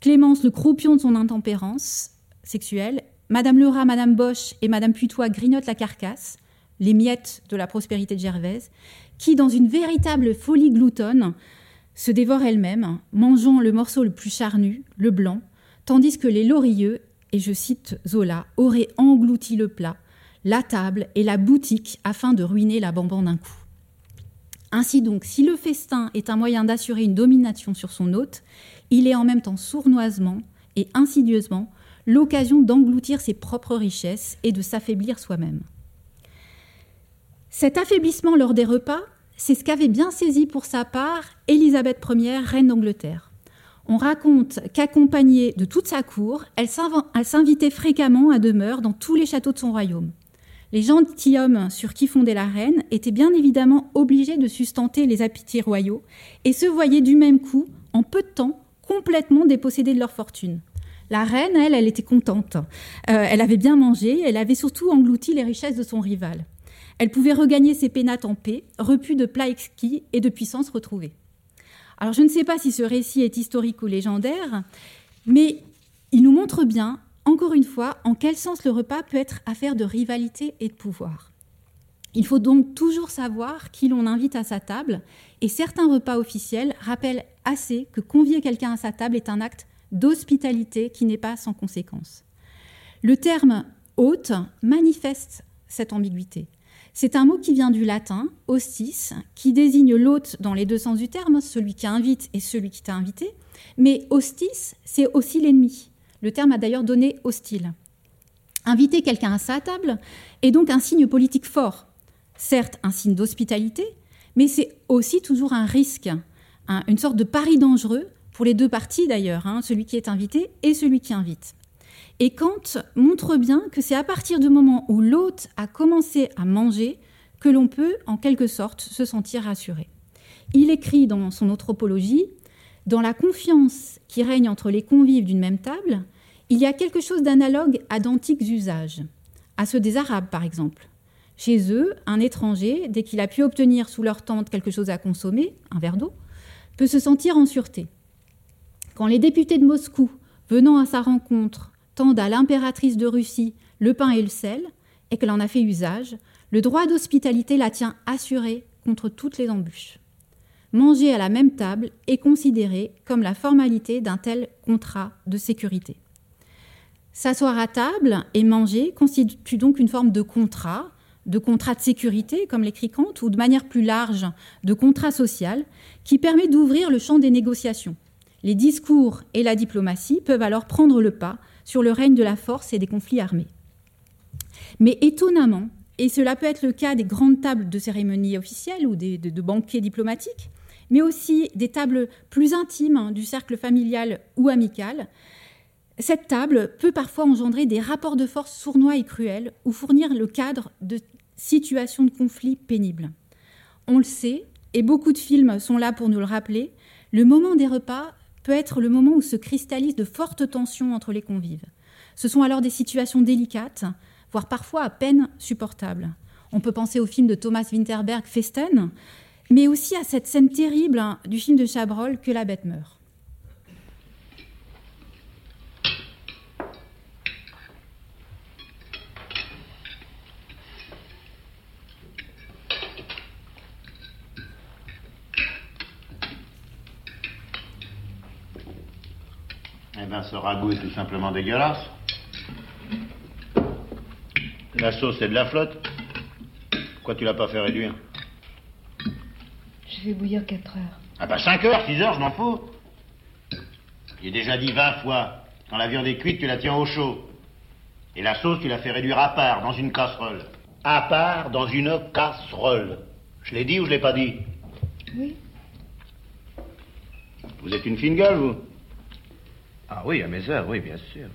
Speaker 3: Clémence, le croupion de son intempérance sexuelle, Madame Lerat, Madame Bosch et Madame Putois grignotent la carcasse, les miettes de la prospérité de Gervaise, qui, dans une véritable folie gloutonne, se dévore elle-même, mangeant le morceau le plus charnu, le blanc, tandis que les laurieux, et je cite Zola, auraient englouti le plat, la table et la boutique afin de ruiner la bamban d'un coup. Ainsi donc, si le festin est un moyen d'assurer une domination sur son hôte, il est en même temps sournoisement et insidieusement l'occasion d'engloutir ses propres richesses et de s'affaiblir soi-même. Cet affaiblissement lors des repas, c'est ce qu'avait bien saisi pour sa part Élisabeth Ier, reine d'Angleterre. On raconte qu'accompagnée de toute sa cour, elle s'invitait fréquemment à demeure dans tous les châteaux de son royaume. Les gentilshommes sur qui fondait la reine étaient bien évidemment obligés de sustenter les appétits royaux et se voyaient du même coup, en peu de temps, complètement dépossédés de leur fortune. La reine, elle, elle était contente. Euh, elle avait bien mangé, elle avait surtout englouti les richesses de son rival. Elle pouvait regagner ses pénates en paix, repus de plats exquis et de puissance retrouvée. Alors je ne sais pas si ce récit est historique ou légendaire, mais il nous montre bien encore une fois, en quel sens le repas peut être affaire de rivalité et de pouvoir? Il faut donc toujours savoir qui l'on invite à sa table, et certains repas officiels rappellent assez que convier quelqu'un à sa table est un acte d'hospitalité qui n'est pas sans conséquence. Le terme hôte manifeste cette ambiguïté. C'est un mot qui vient du latin hostis, qui désigne l'hôte dans les deux sens du terme, celui qui invite et celui qui t'a invité, mais hostis, c'est aussi l'ennemi. Le terme a d'ailleurs donné hostile. Inviter quelqu'un à sa table est donc un signe politique fort. Certes, un signe d'hospitalité, mais c'est aussi toujours un risque, une sorte de pari dangereux pour les deux parties d'ailleurs, hein, celui qui est invité et celui qui invite. Et Kant montre bien que c'est à partir du moment où l'hôte a commencé à manger que l'on peut, en quelque sorte, se sentir rassuré. Il écrit dans son anthropologie Dans la confiance qui règne entre les convives d'une même table, il y a quelque chose d'analogue à d'antiques usages, à ceux des Arabes par exemple. Chez eux, un étranger, dès qu'il a pu obtenir sous leur tente quelque chose à consommer, un verre d'eau, peut se sentir en sûreté. Quand les députés de Moscou, venant à sa rencontre, tendent à l'impératrice de Russie le pain et le sel, et qu'elle en a fait usage, le droit d'hospitalité la tient assurée contre toutes les embûches. Manger à la même table est considéré comme la formalité d'un tel contrat de sécurité. S'asseoir à table et manger constitue donc une forme de contrat, de contrat de sécurité, comme l'écrit Kant, ou de manière plus large, de contrat social, qui permet d'ouvrir le champ des négociations. Les discours et la diplomatie peuvent alors prendre le pas sur le règne de la force et des conflits armés. Mais étonnamment, et cela peut être le cas des grandes tables de cérémonie officielles ou de, banquets diplomatiques, mais aussi des tables plus intimes hein, du cercle familial ou amical, cette table peut parfois engendrer des rapports de force sournois et cruels ou fournir le cadre de situations de conflit pénibles. On le sait, et beaucoup de films sont là pour nous le rappeler, le moment des repas peut être le moment où se cristallisent de fortes tensions entre les convives. Ce sont alors des situations délicates, voire parfois à peine supportables. On peut penser au film de Thomas Winterberg, Festen, mais aussi à cette scène terrible du film de Chabrol, Que la bête meurt.
Speaker 4: Ce ragoût est tout simplement dégueulasse. La sauce, c'est de la flotte. Pourquoi tu l'as pas fait réduire?
Speaker 5: Je vais bouillir 4 heures.
Speaker 4: Ah bah 5 heures, 6 heures, je m'en fous. J'ai déjà dit 20 fois, quand la viande est cuite, tu la tiens au chaud. Et la sauce, tu la fais réduire à part, dans une casserole. À part, dans une casserole. Je l'ai dit ou je l'ai pas dit?
Speaker 5: Oui.
Speaker 4: Vous êtes une fine gueule, vous
Speaker 6: Ah oui, à mes heures, oui, bien sûr.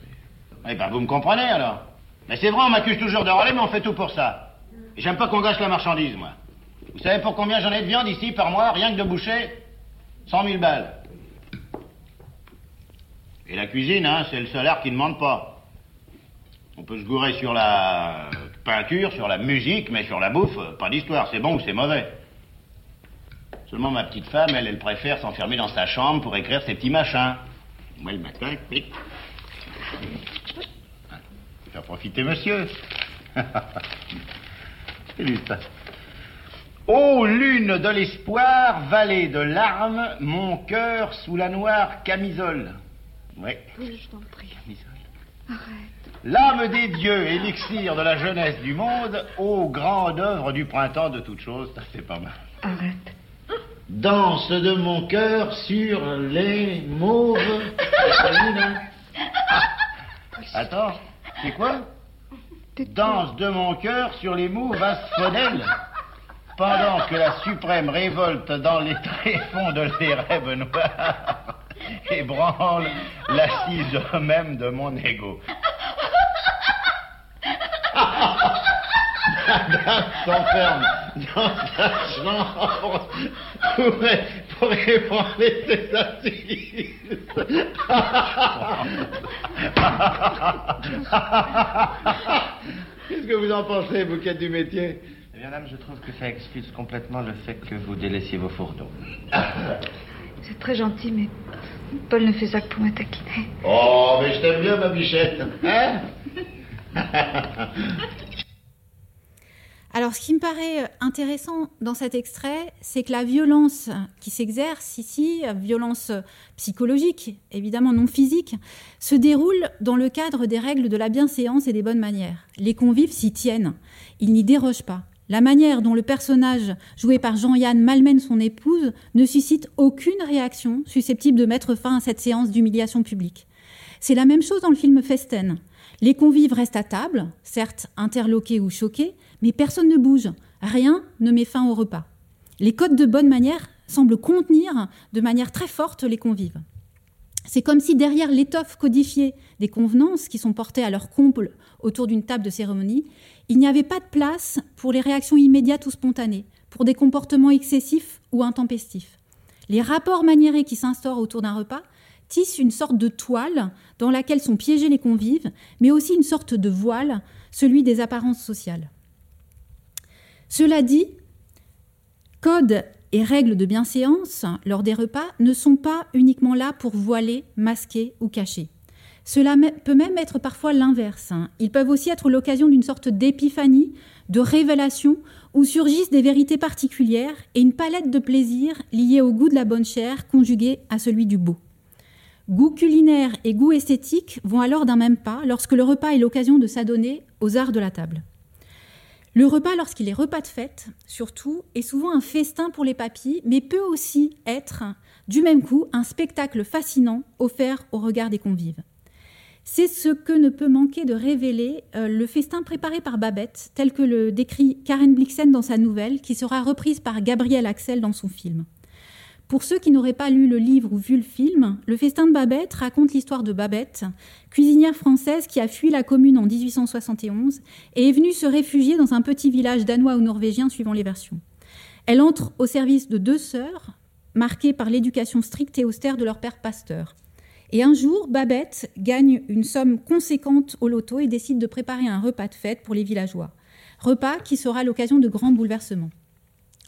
Speaker 4: Eh ben, vous me comprenez, alors? Mais c'est vrai, on m'accuse toujours de râler, mais on fait tout pour ça. Et j'aime pas qu'on gâche la marchandise, moi. Vous savez pour combien j'en ai de viande ici par mois, rien que de boucher? 100 000 balles. Et la cuisine, hein, c'est le salaire qui ne demande pas. On peut se gourer sur la peinture, sur la musique, mais sur la bouffe, pas d'histoire, c'est bon ou c'est mauvais. Seulement ma petite femme, elle, elle préfère s'enfermer dans sa chambre pour écrire ses petits machins. Moi, le matin, clic. Faire profiter monsieur. C'est lui, ça. Ô lune de l'espoir, vallée de larmes, mon cœur sous la noire camisole.
Speaker 5: Oui. Oui, je t'en prie. Camisole. Arrête.
Speaker 4: L'âme des dieux, élixir de la jeunesse du monde, ô grande œuvre du printemps de toutes choses, ça c'est pas mal.
Speaker 5: Arrête.
Speaker 4: Danse de mon cœur sur les mauves. Attends. C'est quoi Danse de mon cœur sur les mouves asphodèles pendant que la suprême révolte dans les tréfonds de les rêves noirs ébranle l'assise même de mon ego. Madame s'enferme dans sa chambre pour, pour ébranler ses assises. Qu'est-ce que vous en pensez, bouquet du métier?
Speaker 6: Eh bien, dame, je trouve que ça excuse complètement le fait que vous délaissiez vos fourneaux.
Speaker 5: C'est très gentil, mais Paul ne fait ça que pour me taquiner.
Speaker 4: Oh, mais je t'aime bien, ma bichette. Hein?
Speaker 3: Alors, ce qui me paraît euh, intéressant dans cet extrait, c'est que la violence qui s'exerce ici, violence psychologique, évidemment non physique, se déroule dans le cadre des règles de la bienséance et des bonnes manières. Les convives s'y tiennent, ils n'y dérogent pas. La manière dont le personnage joué par Jean-Yann malmène son épouse ne suscite aucune réaction susceptible de mettre fin à cette séance d'humiliation publique. C'est la même chose dans le film Festen. Les convives restent à table, certes interloqués ou choqués, mais personne ne bouge, rien ne met fin au repas. Les codes de bonne manière semblent contenir de manière très forte les convives. C'est comme si derrière l'étoffe codifiée des convenances qui sont portées à leur comble autour d'une table de cérémonie, il n'y avait pas de place pour les réactions immédiates ou spontanées, pour des comportements excessifs ou intempestifs. Les rapports maniérés qui s'instaurent autour d'un repas tissent une sorte de toile dans laquelle sont piégés les convives, mais aussi une sorte de voile, celui des apparences sociales. Cela dit, codes et règles de bienséance lors des repas ne sont pas uniquement là pour voiler, masquer ou cacher. Cela peut même être parfois l'inverse. Ils peuvent aussi être l'occasion d'une sorte d'épiphanie, de révélation, où surgissent des vérités particulières et une palette de plaisirs liés au goût de la bonne chair conjuguée à celui du beau. Goût culinaire et goût esthétique vont alors d'un même pas lorsque le repas est l'occasion de s'adonner aux arts de la table. Le repas, lorsqu'il est repas de fête, surtout, est souvent un festin pour les papilles, mais peut aussi être, du même coup, un spectacle fascinant offert au regard des convives. C'est ce que ne peut manquer de révéler euh, le festin préparé par Babette, tel que le décrit Karen Blixen dans sa nouvelle, qui sera reprise par Gabriel Axel dans son film. Pour ceux qui n'auraient pas lu le livre ou vu le film, Le festin de Babette raconte l'histoire de Babette, cuisinière française qui a fui la commune en 1871 et est venue se réfugier dans un petit village danois ou norvégien suivant les versions. Elle entre au service de deux sœurs, marquées par l'éducation stricte et austère de leur père pasteur. Et un jour, Babette gagne une somme conséquente au loto et décide de préparer un repas de fête pour les villageois. Repas qui sera l'occasion de grands bouleversements.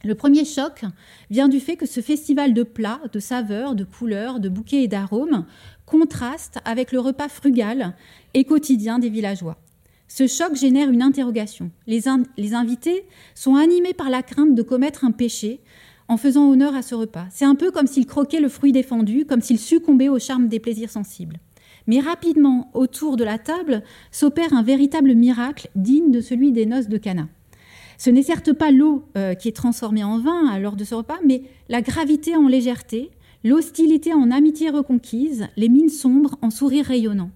Speaker 3: Le premier choc vient du fait que ce festival de plats, de saveurs, de couleurs, de bouquets et d'arômes contraste avec le repas frugal et quotidien des villageois. Ce choc génère une interrogation. Les, invités sont animés par la crainte de commettre un péché en faisant honneur à ce repas. C'est un peu comme s'ils croquaient le fruit défendu, comme s'ils succombaient au charme des plaisirs sensibles. Mais rapidement, autour de la table, s'opère un véritable miracle digne de celui des noces de Cana. Ce n'est certes pas l'eau euh, qui est transformée en vin lors de ce repas, mais la gravité en légèreté, l'hostilité en amitié reconquise, les mines sombres en sourires rayonnants,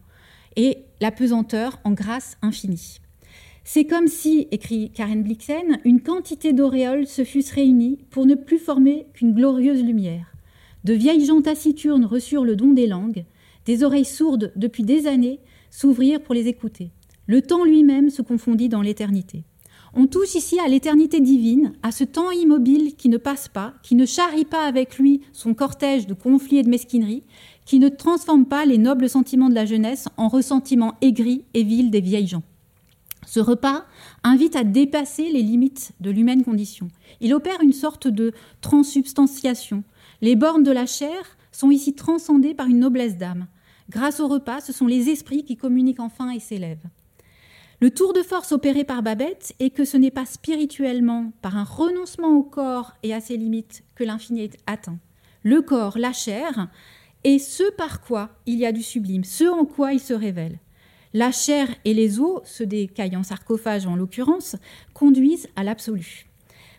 Speaker 3: et la pesanteur en grâce infinie. C'est comme si, écrit Karen Blixen, une quantité d'auréoles se fussent réunies pour ne plus former qu'une glorieuse lumière. De vieilles gens taciturnes reçurent le don des langues, des oreilles sourdes depuis des années s'ouvrirent pour les écouter. Le temps lui-même se confondit dans l'éternité. On touche ici à l'éternité divine, à ce temps immobile qui ne passe pas, qui ne charrie pas avec lui son cortège de conflits et de mesquineries, qui ne transforme pas les nobles sentiments de la jeunesse en ressentiments aigris et vils des vieilles gens. Ce repas invite à dépasser les limites de l'humaine condition. Il opère une sorte de transsubstantiation. Les bornes de la chair sont ici transcendées par une noblesse d'âme. Grâce au repas, ce sont les esprits qui communiquent enfin et s'élèvent. Le tour de force opéré par Babette est que ce n'est pas spirituellement, par un renoncement au corps et à ses limites, que l'infini est atteint. Le corps, la chair, est ce par quoi il y a du sublime, ce en quoi il se révèle. La chair et les os, ceux des cailles sarcophage en l'occurrence, conduisent à l'absolu.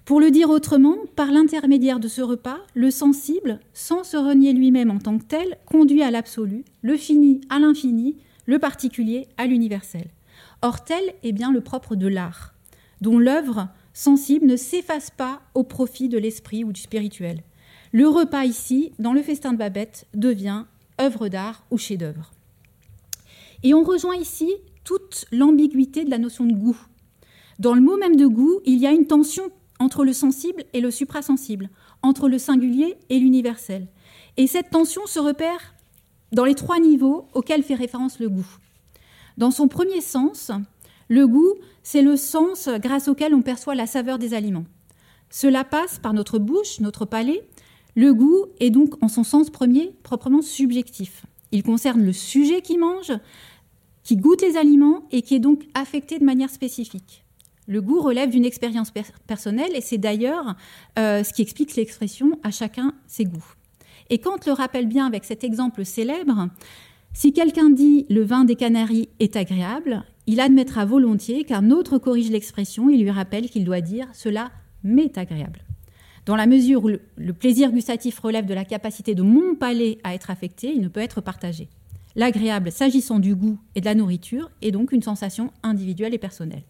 Speaker 3: Pour le dire autrement, par l'intermédiaire de ce repas, le sensible, sans se renier lui-même en tant que tel, conduit à l'absolu, le fini à l'infini, le particulier à l'universel. Or, tel est bien le propre de l'art, dont l'œuvre sensible ne s'efface pas au profit de l'esprit ou du spirituel. Le repas ici, dans le festin de Babette, devient œuvre d'art ou chef-d'œuvre. Et on rejoint ici toute l'ambiguïté de la notion de goût. Dans le mot même de goût, il y a une tension entre le sensible et le suprasensible, entre le singulier et l'universel. Et cette tension se repère dans les trois niveaux auxquels fait référence le goût. Dans son premier sens, le goût, c'est le sens grâce auquel on perçoit la saveur des aliments. Cela passe par notre bouche, notre palais. Le goût est donc, en son sens premier, proprement subjectif. Il concerne le sujet qui mange, qui goûte les aliments et qui est donc affecté de manière spécifique. Le goût relève d'une expérience personnelle et c'est d'ailleurs euh, ce qui explique l'expression à chacun ses goûts. Et quand le rappelle bien avec cet exemple célèbre, si quelqu'un dit le vin des Canaries est agréable, il admettra volontiers qu'un autre corrige l'expression et lui rappelle qu'il doit dire cela m'est agréable. Dans la mesure où le plaisir gustatif relève de la capacité de mon palais à être affecté, il ne peut être partagé. L'agréable, s'agissant du goût et de la nourriture, est donc une sensation individuelle et personnelle.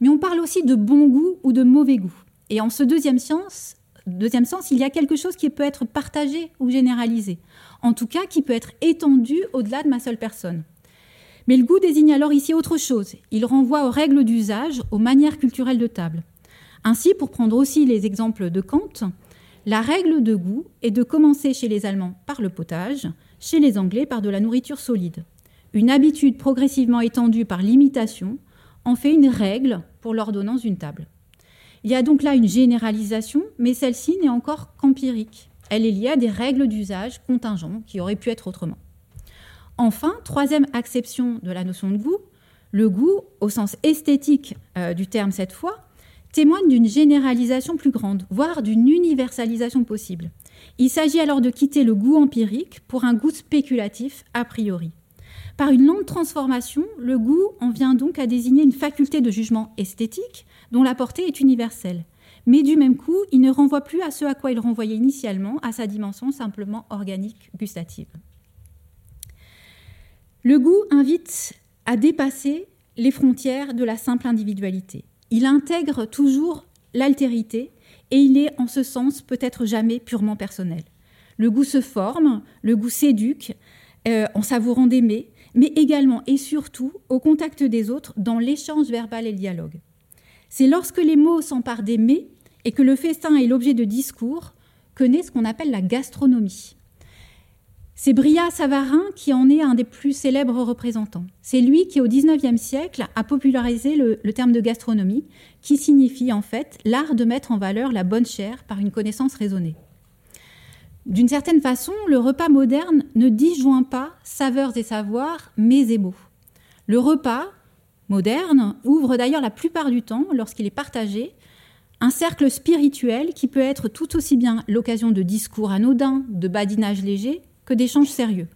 Speaker 3: Mais on parle aussi de bon goût ou de mauvais goût. Et en ce deuxième sens, deuxième sens, il y a quelque chose qui peut être partagé ou généralisé en tout cas qui peut être étendu au-delà de ma seule personne. Mais le goût désigne alors ici autre chose. Il renvoie aux règles d'usage, aux manières culturelles de table. Ainsi, pour prendre aussi les exemples de Kant, la règle de goût est de commencer chez les Allemands par le potage, chez les Anglais par de la nourriture solide. Une habitude progressivement étendue par l'imitation en fait une règle pour l'ordonnance d'une table. Il y a donc là une généralisation, mais celle-ci n'est encore qu'empirique elle est liée à des règles d'usage contingents qui auraient pu être autrement. Enfin, troisième acception de la notion de goût, le goût, au sens esthétique euh, du terme cette fois, témoigne d'une généralisation plus grande, voire d'une universalisation possible. Il s'agit alors de quitter le goût empirique pour un goût spéculatif a priori. Par une lente transformation, le goût en vient donc à désigner une faculté de jugement esthétique dont la portée est universelle. Mais du même coup, il ne renvoie plus à ce à quoi il renvoyait initialement, à sa dimension simplement organique gustative. Le goût invite à dépasser les frontières de la simple individualité. Il intègre toujours l'altérité et il est en ce sens peut-être jamais purement personnel. Le goût se forme, le goût s'éduque euh, en savourant d'aimer, mais également et surtout au contact des autres dans l'échange verbal et le dialogue. C'est lorsque les mots s'emparent d'aimer et que le festin est l'objet de discours que naît ce qu'on appelle la gastronomie. C'est Bria Savarin qui en est un des plus célèbres représentants. C'est lui qui, au XIXe siècle, a popularisé le, terme de gastronomie, qui signifie en fait l'art de mettre en valeur la bonne chair par une connaissance raisonnée. D'une certaine façon, le repas moderne ne disjoint pas saveurs et savoirs, mais et mots. Le repas moderne ouvre d'ailleurs la plupart du temps, lorsqu'il est partagé, un cercle spirituel qui peut être tout aussi bien l'occasion de discours anodins, de badinage léger, que d'échanges sérieux.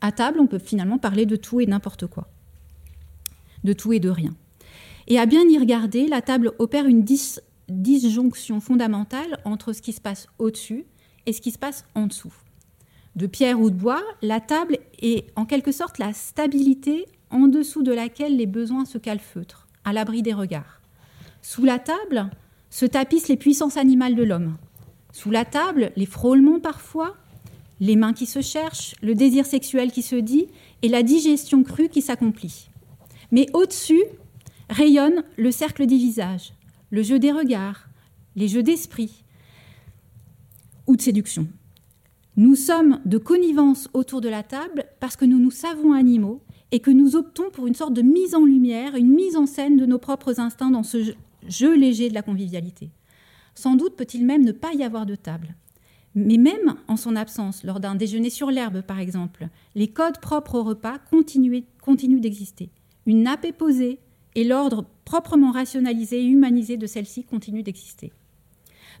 Speaker 3: À table, on peut finalement parler de tout et n'importe quoi, de tout et de rien. Et à bien y regarder, la table opère une dis disjonction fondamentale entre ce qui se passe au-dessus et ce qui se passe en dessous. De pierre ou de bois, la table est en quelque sorte la stabilité en dessous de laquelle les besoins se calfeutrent, à l'abri des regards. Sous la table se tapissent les puissances animales de l'homme. Sous la table, les frôlements parfois, les mains qui se cherchent, le désir sexuel qui se dit et la digestion crue qui s'accomplit. Mais au-dessus rayonne le cercle des visages, le jeu des regards, les jeux d'esprit, ou de séduction. Nous sommes de connivence autour de la table parce que nous nous savons animaux et que nous optons pour une sorte de mise en lumière, une mise en scène de nos propres instincts dans ce jeu léger de la convivialité. Sans doute peut-il même ne pas y avoir de table. Mais même en son absence, lors d'un déjeuner sur l'herbe par exemple, les codes propres au repas continuent, d'exister. Une nappe est posée et l'ordre proprement rationalisé et humanisé de celle-ci continue d'exister.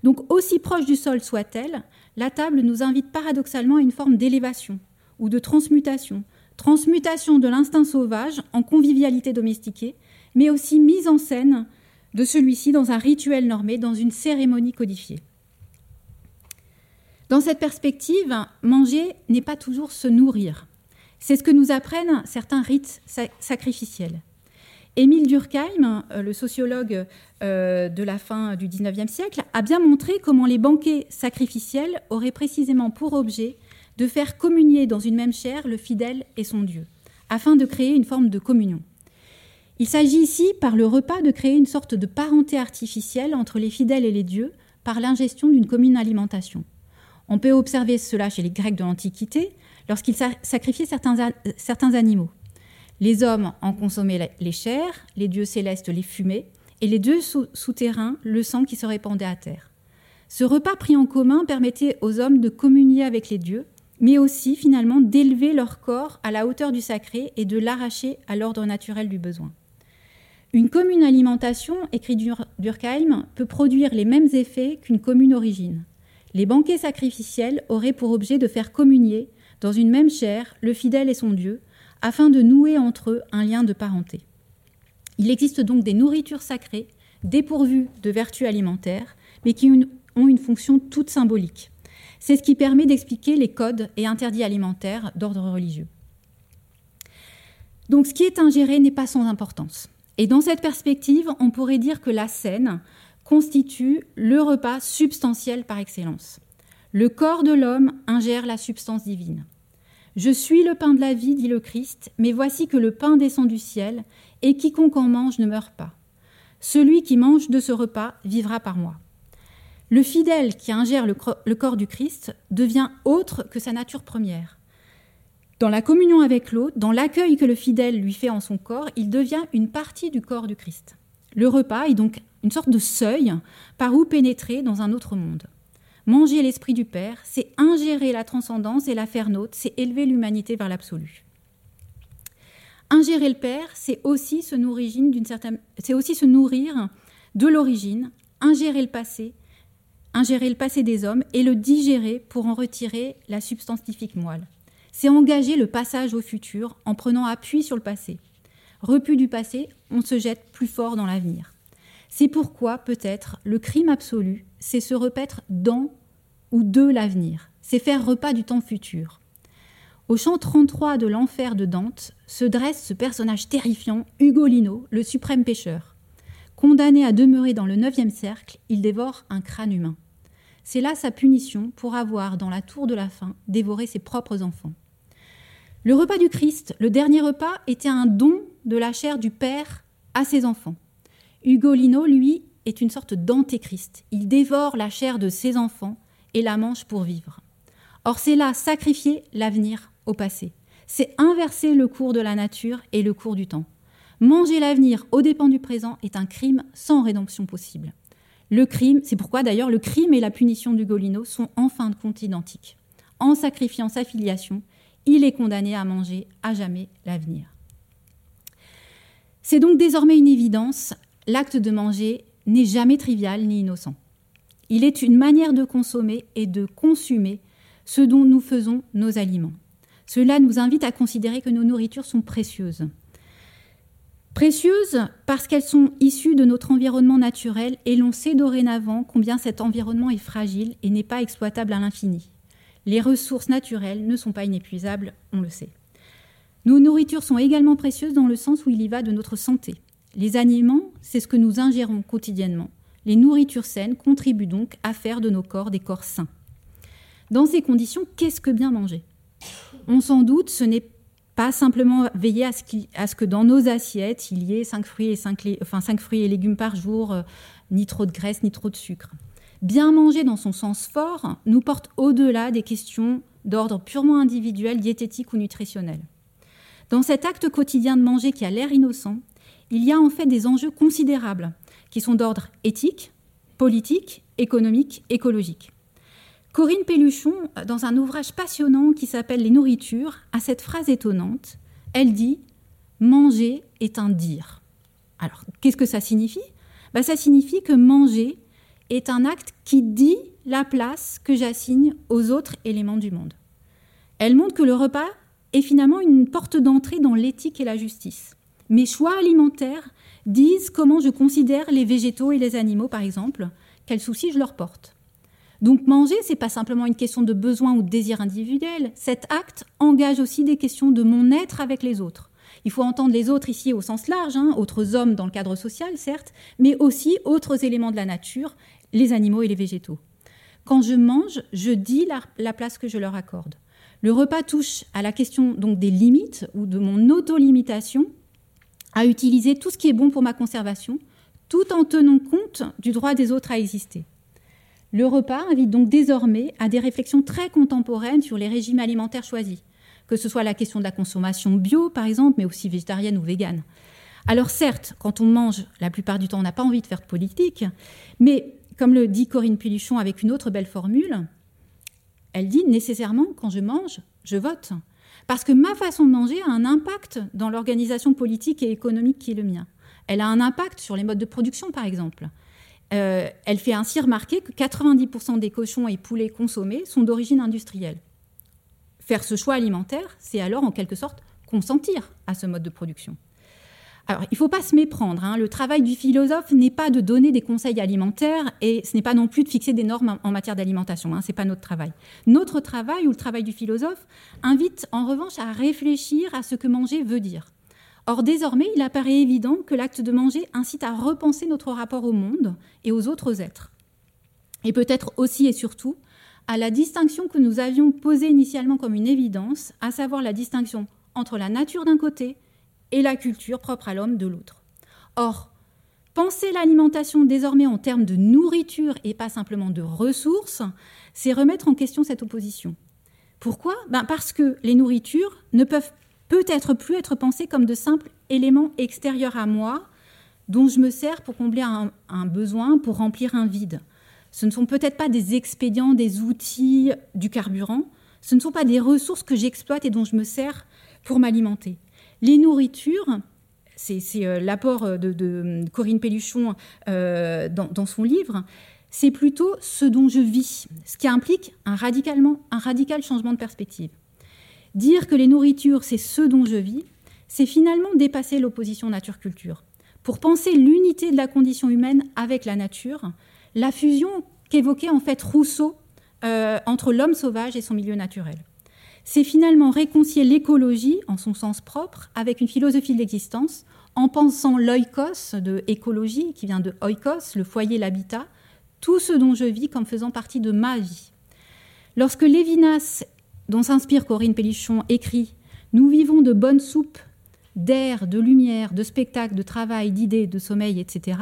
Speaker 3: Donc aussi proche du sol soit-elle, la table nous invite paradoxalement à une forme d'élévation ou de transmutation. Transmutation de l'instinct sauvage en convivialité domestiquée, mais aussi mise en scène de celui-ci dans un rituel normé, dans une cérémonie codifiée. Dans cette perspective, manger n'est pas toujours se nourrir. C'est ce que nous apprennent certains rites sacrificiels. Émile Durkheim, euh, le sociologue euh, de la fin du XIXe siècle, a bien montré comment les banquets sacrificiels auraient précisément pour objet de faire communier dans une même chair le fidèle et son Dieu, afin de créer une forme de communion. Il s'agit ici, par le repas, de créer une sorte de parenté artificielle entre les fidèles et les dieux par l'ingestion d'une commune alimentation. On peut observer cela chez les Grecs de l'Antiquité lorsqu'ils sacrifiaient certains, animaux. Les hommes en consommaient les chairs, les dieux célestes les fumaient, et les dieux souterrains le sang qui se répandait à terre. Ce repas pris en commun permettait aux hommes de communier avec les dieux, mais aussi finalement d'élever leur corps à la hauteur du sacré et de l'arracher à l'ordre naturel du besoin. Une commune alimentation, écrit Durkheim, peut produire les mêmes effets qu'une commune origine. Les banquets sacrificiels auraient pour objet de faire communier, dans une même chair, le fidèle et son Dieu, afin de nouer entre eux un lien de parenté. Il existe donc des nourritures sacrées, dépourvues de vertus alimentaires, mais qui ont une fonction toute symbolique. C'est ce qui permet d'expliquer les codes et interdits alimentaires d'ordre religieux. Donc ce qui est ingéré n'est pas sans importance. Et dans cette perspective, on pourrait dire que la scène constitue le repas substantiel par excellence. Le corps de l'homme ingère la substance divine. Je suis le pain de la vie, dit le Christ, mais voici que le pain descend du ciel, et quiconque en mange ne meurt pas. Celui qui mange de ce repas vivra par moi. Le fidèle qui ingère le, corps du Christ devient autre que sa nature première. Dans la communion avec l'autre, dans l'accueil que le fidèle lui fait en son corps, il devient une partie du corps du Christ. Le repas est donc une sorte de seuil par où pénétrer dans un autre monde. Manger l'esprit du Père, c'est ingérer la transcendance et la faire nôtre, c'est élever l'humanité vers l'absolu. Ingérer le Père, c'est aussi, se nourrir de l'origine, ingérer le passé, ingérer le passé des hommes et le digérer pour en retirer la substantifique moelle. C'est engager le passage au futur en prenant appui sur le passé. Repu du passé, on se jette plus fort dans l'avenir. C'est pourquoi, peut-être, le crime absolu, c'est se repaître dans ou de l'avenir, c'est faire repas du temps futur. Au chant 33 de l'enfer de Dante se dresse ce personnage terrifiant, Ugolino, le suprême pécheur. Condamné à demeurer dans le neuvième cercle, il dévore un crâne humain. C'est là sa punition pour avoir, dans la tour de la faim, dévoré ses propres enfants. Le repas du Christ, le dernier repas, était un don de la chair du Père à ses enfants. Ugolino, lui, est une sorte d'antéchrist. Il dévore la chair de ses enfants et la mange pour vivre. Or, c'est là sacrifier l'avenir au passé. C'est inverser le cours de la nature et le cours du temps. Manger l'avenir aux dépens du présent est un crime sans rédemption possible. Le crime, c'est pourquoi d'ailleurs le crime et la punition d'Ugolino sont en fin de compte identiques. En sacrifiant sa filiation, il est condamné à manger à jamais l'avenir. C'est donc désormais une évidence, l'acte de manger n'est jamais trivial ni innocent. Il est une manière de consommer et de consumer ce dont nous faisons nos aliments. Cela nous invite à considérer que nos nourritures sont précieuses. Précieuses parce qu'elles sont issues de notre environnement naturel et l'on sait dorénavant combien cet environnement est fragile et n'est pas exploitable à l'infini. Les ressources naturelles ne sont pas inépuisables, on le sait. Nos nourritures sont également précieuses dans le sens où il y va de notre santé. Les aliments, c'est ce que nous ingérons quotidiennement. Les nourritures saines contribuent donc à faire de nos corps des corps sains. Dans ces conditions, qu'est-ce que bien manger? On s'en doute, ce n'est pas simplement veiller à ce, que dans nos assiettes, il y ait 5 fruits et, légumes par jour, euh, ni trop de graisse, ni trop de sucre. Bien manger dans son sens fort nous porte au-delà des questions d'ordre purement individuel, diététique ou nutritionnel. Dans cet acte quotidien de manger qui a l'air innocent, il y a en fait des enjeux considérables qui sont d'ordre éthique, politique, économique, écologique. Corinne Pelluchon, dans un ouvrage passionnant qui s'appelle Les nourritures, a cette phrase étonnante. Elle dit Manger est un dire. Alors, qu'est-ce que ça signifie? Bah, Ça signifie que manger est un acte qui dit la place que j'assigne aux autres éléments du monde. Elle montre que le repas est finalement une porte d'entrée dans l'éthique et la justice. Mes choix alimentaires disent comment je considère les végétaux et les animaux, par exemple, quels soucis je leur porte. Donc manger, c'est pas simplement une question de besoin ou de désir individuel. Cet acte engage aussi des questions de mon être avec les autres. Il faut entendre les autres ici au sens large, hein, autres hommes dans le cadre social, certes, mais aussi autres éléments de la nature, les animaux et les végétaux. Quand je mange, je dis la, la place que je leur accorde. Le repas touche à la question donc des limites ou de mon auto-limitation à utiliser tout ce qui est bon pour ma conservation, tout en tenant compte du droit des autres à exister. Le repas invite donc désormais à des réflexions très contemporaines sur les régimes alimentaires choisis, que ce soit la question de la consommation bio, par exemple, mais aussi végétarienne ou végane. Alors certes, quand on mange, la plupart du temps, on n'a pas envie de faire de politique, mais comme le dit Corinne Piluchon avec une autre belle formule, elle dit nécessairement, quand je mange, je vote. Parce que ma façon de manger a un impact dans l'organisation politique et économique qui est le mien. Elle a un impact sur les modes de production, par exemple. Euh, elle fait ainsi remarquer que 90% des cochons et poulets consommés sont d'origine industrielle. Faire ce choix alimentaire, c'est alors en quelque sorte consentir à ce mode de production. Alors, il ne faut pas se méprendre. Hein. Le travail du philosophe n'est pas de donner des conseils alimentaires et ce n'est pas non plus de fixer des normes en matière d'alimentation. Hein. Ce n'est pas notre travail. Notre travail ou le travail du philosophe invite en revanche à réfléchir à ce que manger veut dire. Or, désormais, il apparaît évident que l'acte de manger incite à repenser notre rapport au monde et aux autres êtres. Et peut-être aussi et surtout à la distinction que nous avions posée initialement comme une évidence, à savoir la distinction entre la nature d'un côté et la culture propre à l'homme de l'autre. Or, penser l'alimentation désormais en termes de nourriture et pas simplement de ressources, c'est remettre en question cette opposition. Pourquoi? Ben Parce que les nourritures ne peuvent peut-être plus être pensées comme de simples éléments extérieurs à moi dont je me sers pour combler un, un besoin, pour remplir un vide. Ce ne sont peut-être pas des expédients, des outils, du carburant. Ce ne sont pas des ressources que j'exploite et dont je me sers pour m'alimenter. Les nourritures, c'est l'apport de, Corinne Pelluchon dans, son livre, c'est plutôt ce dont je vis, ce qui implique un, radical changement de perspective. Dire que les nourritures, c'est ce dont je vis, c'est finalement dépasser l'opposition nature-culture. Pour penser l'unité de la condition humaine avec la nature, la fusion qu'évoquait en fait Rousseau euh, entre l'homme sauvage et son milieu naturel. C'est finalement réconcilier l'écologie, en son sens propre, avec une philosophie de l'existence, en pensant l'oikos de écologie, qui vient de oikos, le foyer, l'habitat, tout ce dont je vis comme faisant partie de ma vie. Lorsque Lévinas, dont s'inspire Corinne Pellichon, écrit Nous vivons de bonnes soupes, d'air, de lumière, de spectacle, de travail, d'idées, de sommeil, etc.,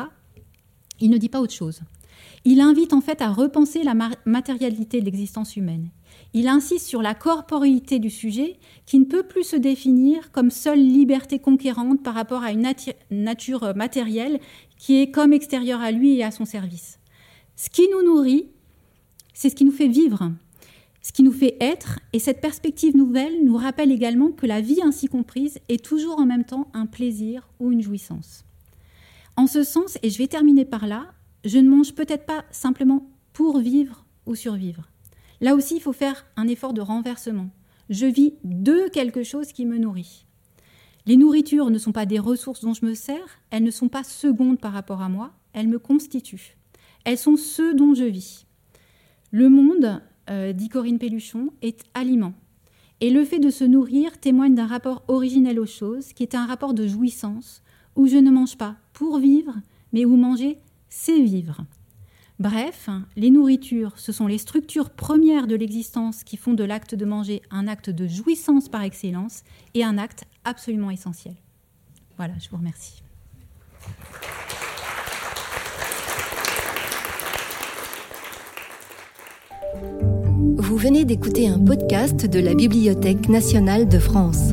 Speaker 3: il ne dit pas autre chose. Il invite en fait à repenser la matérialité de l'existence humaine. Il insiste sur la corporéité du sujet qui ne peut plus se définir comme seule liberté conquérante par rapport à une nature matérielle qui est comme extérieure à lui et à son service. Ce qui nous nourrit, c'est ce qui nous fait vivre, ce qui nous fait être, et cette perspective nouvelle nous rappelle également que la vie ainsi comprise est toujours en même temps un plaisir ou une jouissance. En ce sens, et je vais terminer par là, je ne mange peut-être pas simplement pour vivre ou survivre. Là aussi, il faut faire un effort de renversement. Je vis de quelque chose qui me nourrit. Les nourritures ne sont pas des ressources dont je me sers, elles ne sont pas secondes par rapport à moi, elles me constituent. Elles sont ceux dont je vis. Le monde, euh, dit Corinne Pelluchon, est aliment. Et le fait de se nourrir témoigne d'un rapport originel aux choses, qui est un rapport de jouissance, où je ne mange pas pour vivre, mais où manger c'est vivre. Bref, les nourritures, ce sont les structures premières de l'existence qui font de l'acte de manger un acte de jouissance par excellence et un acte absolument essentiel. Voilà, je vous remercie.
Speaker 1: Vous venez d'écouter un podcast de la Bibliothèque nationale de France.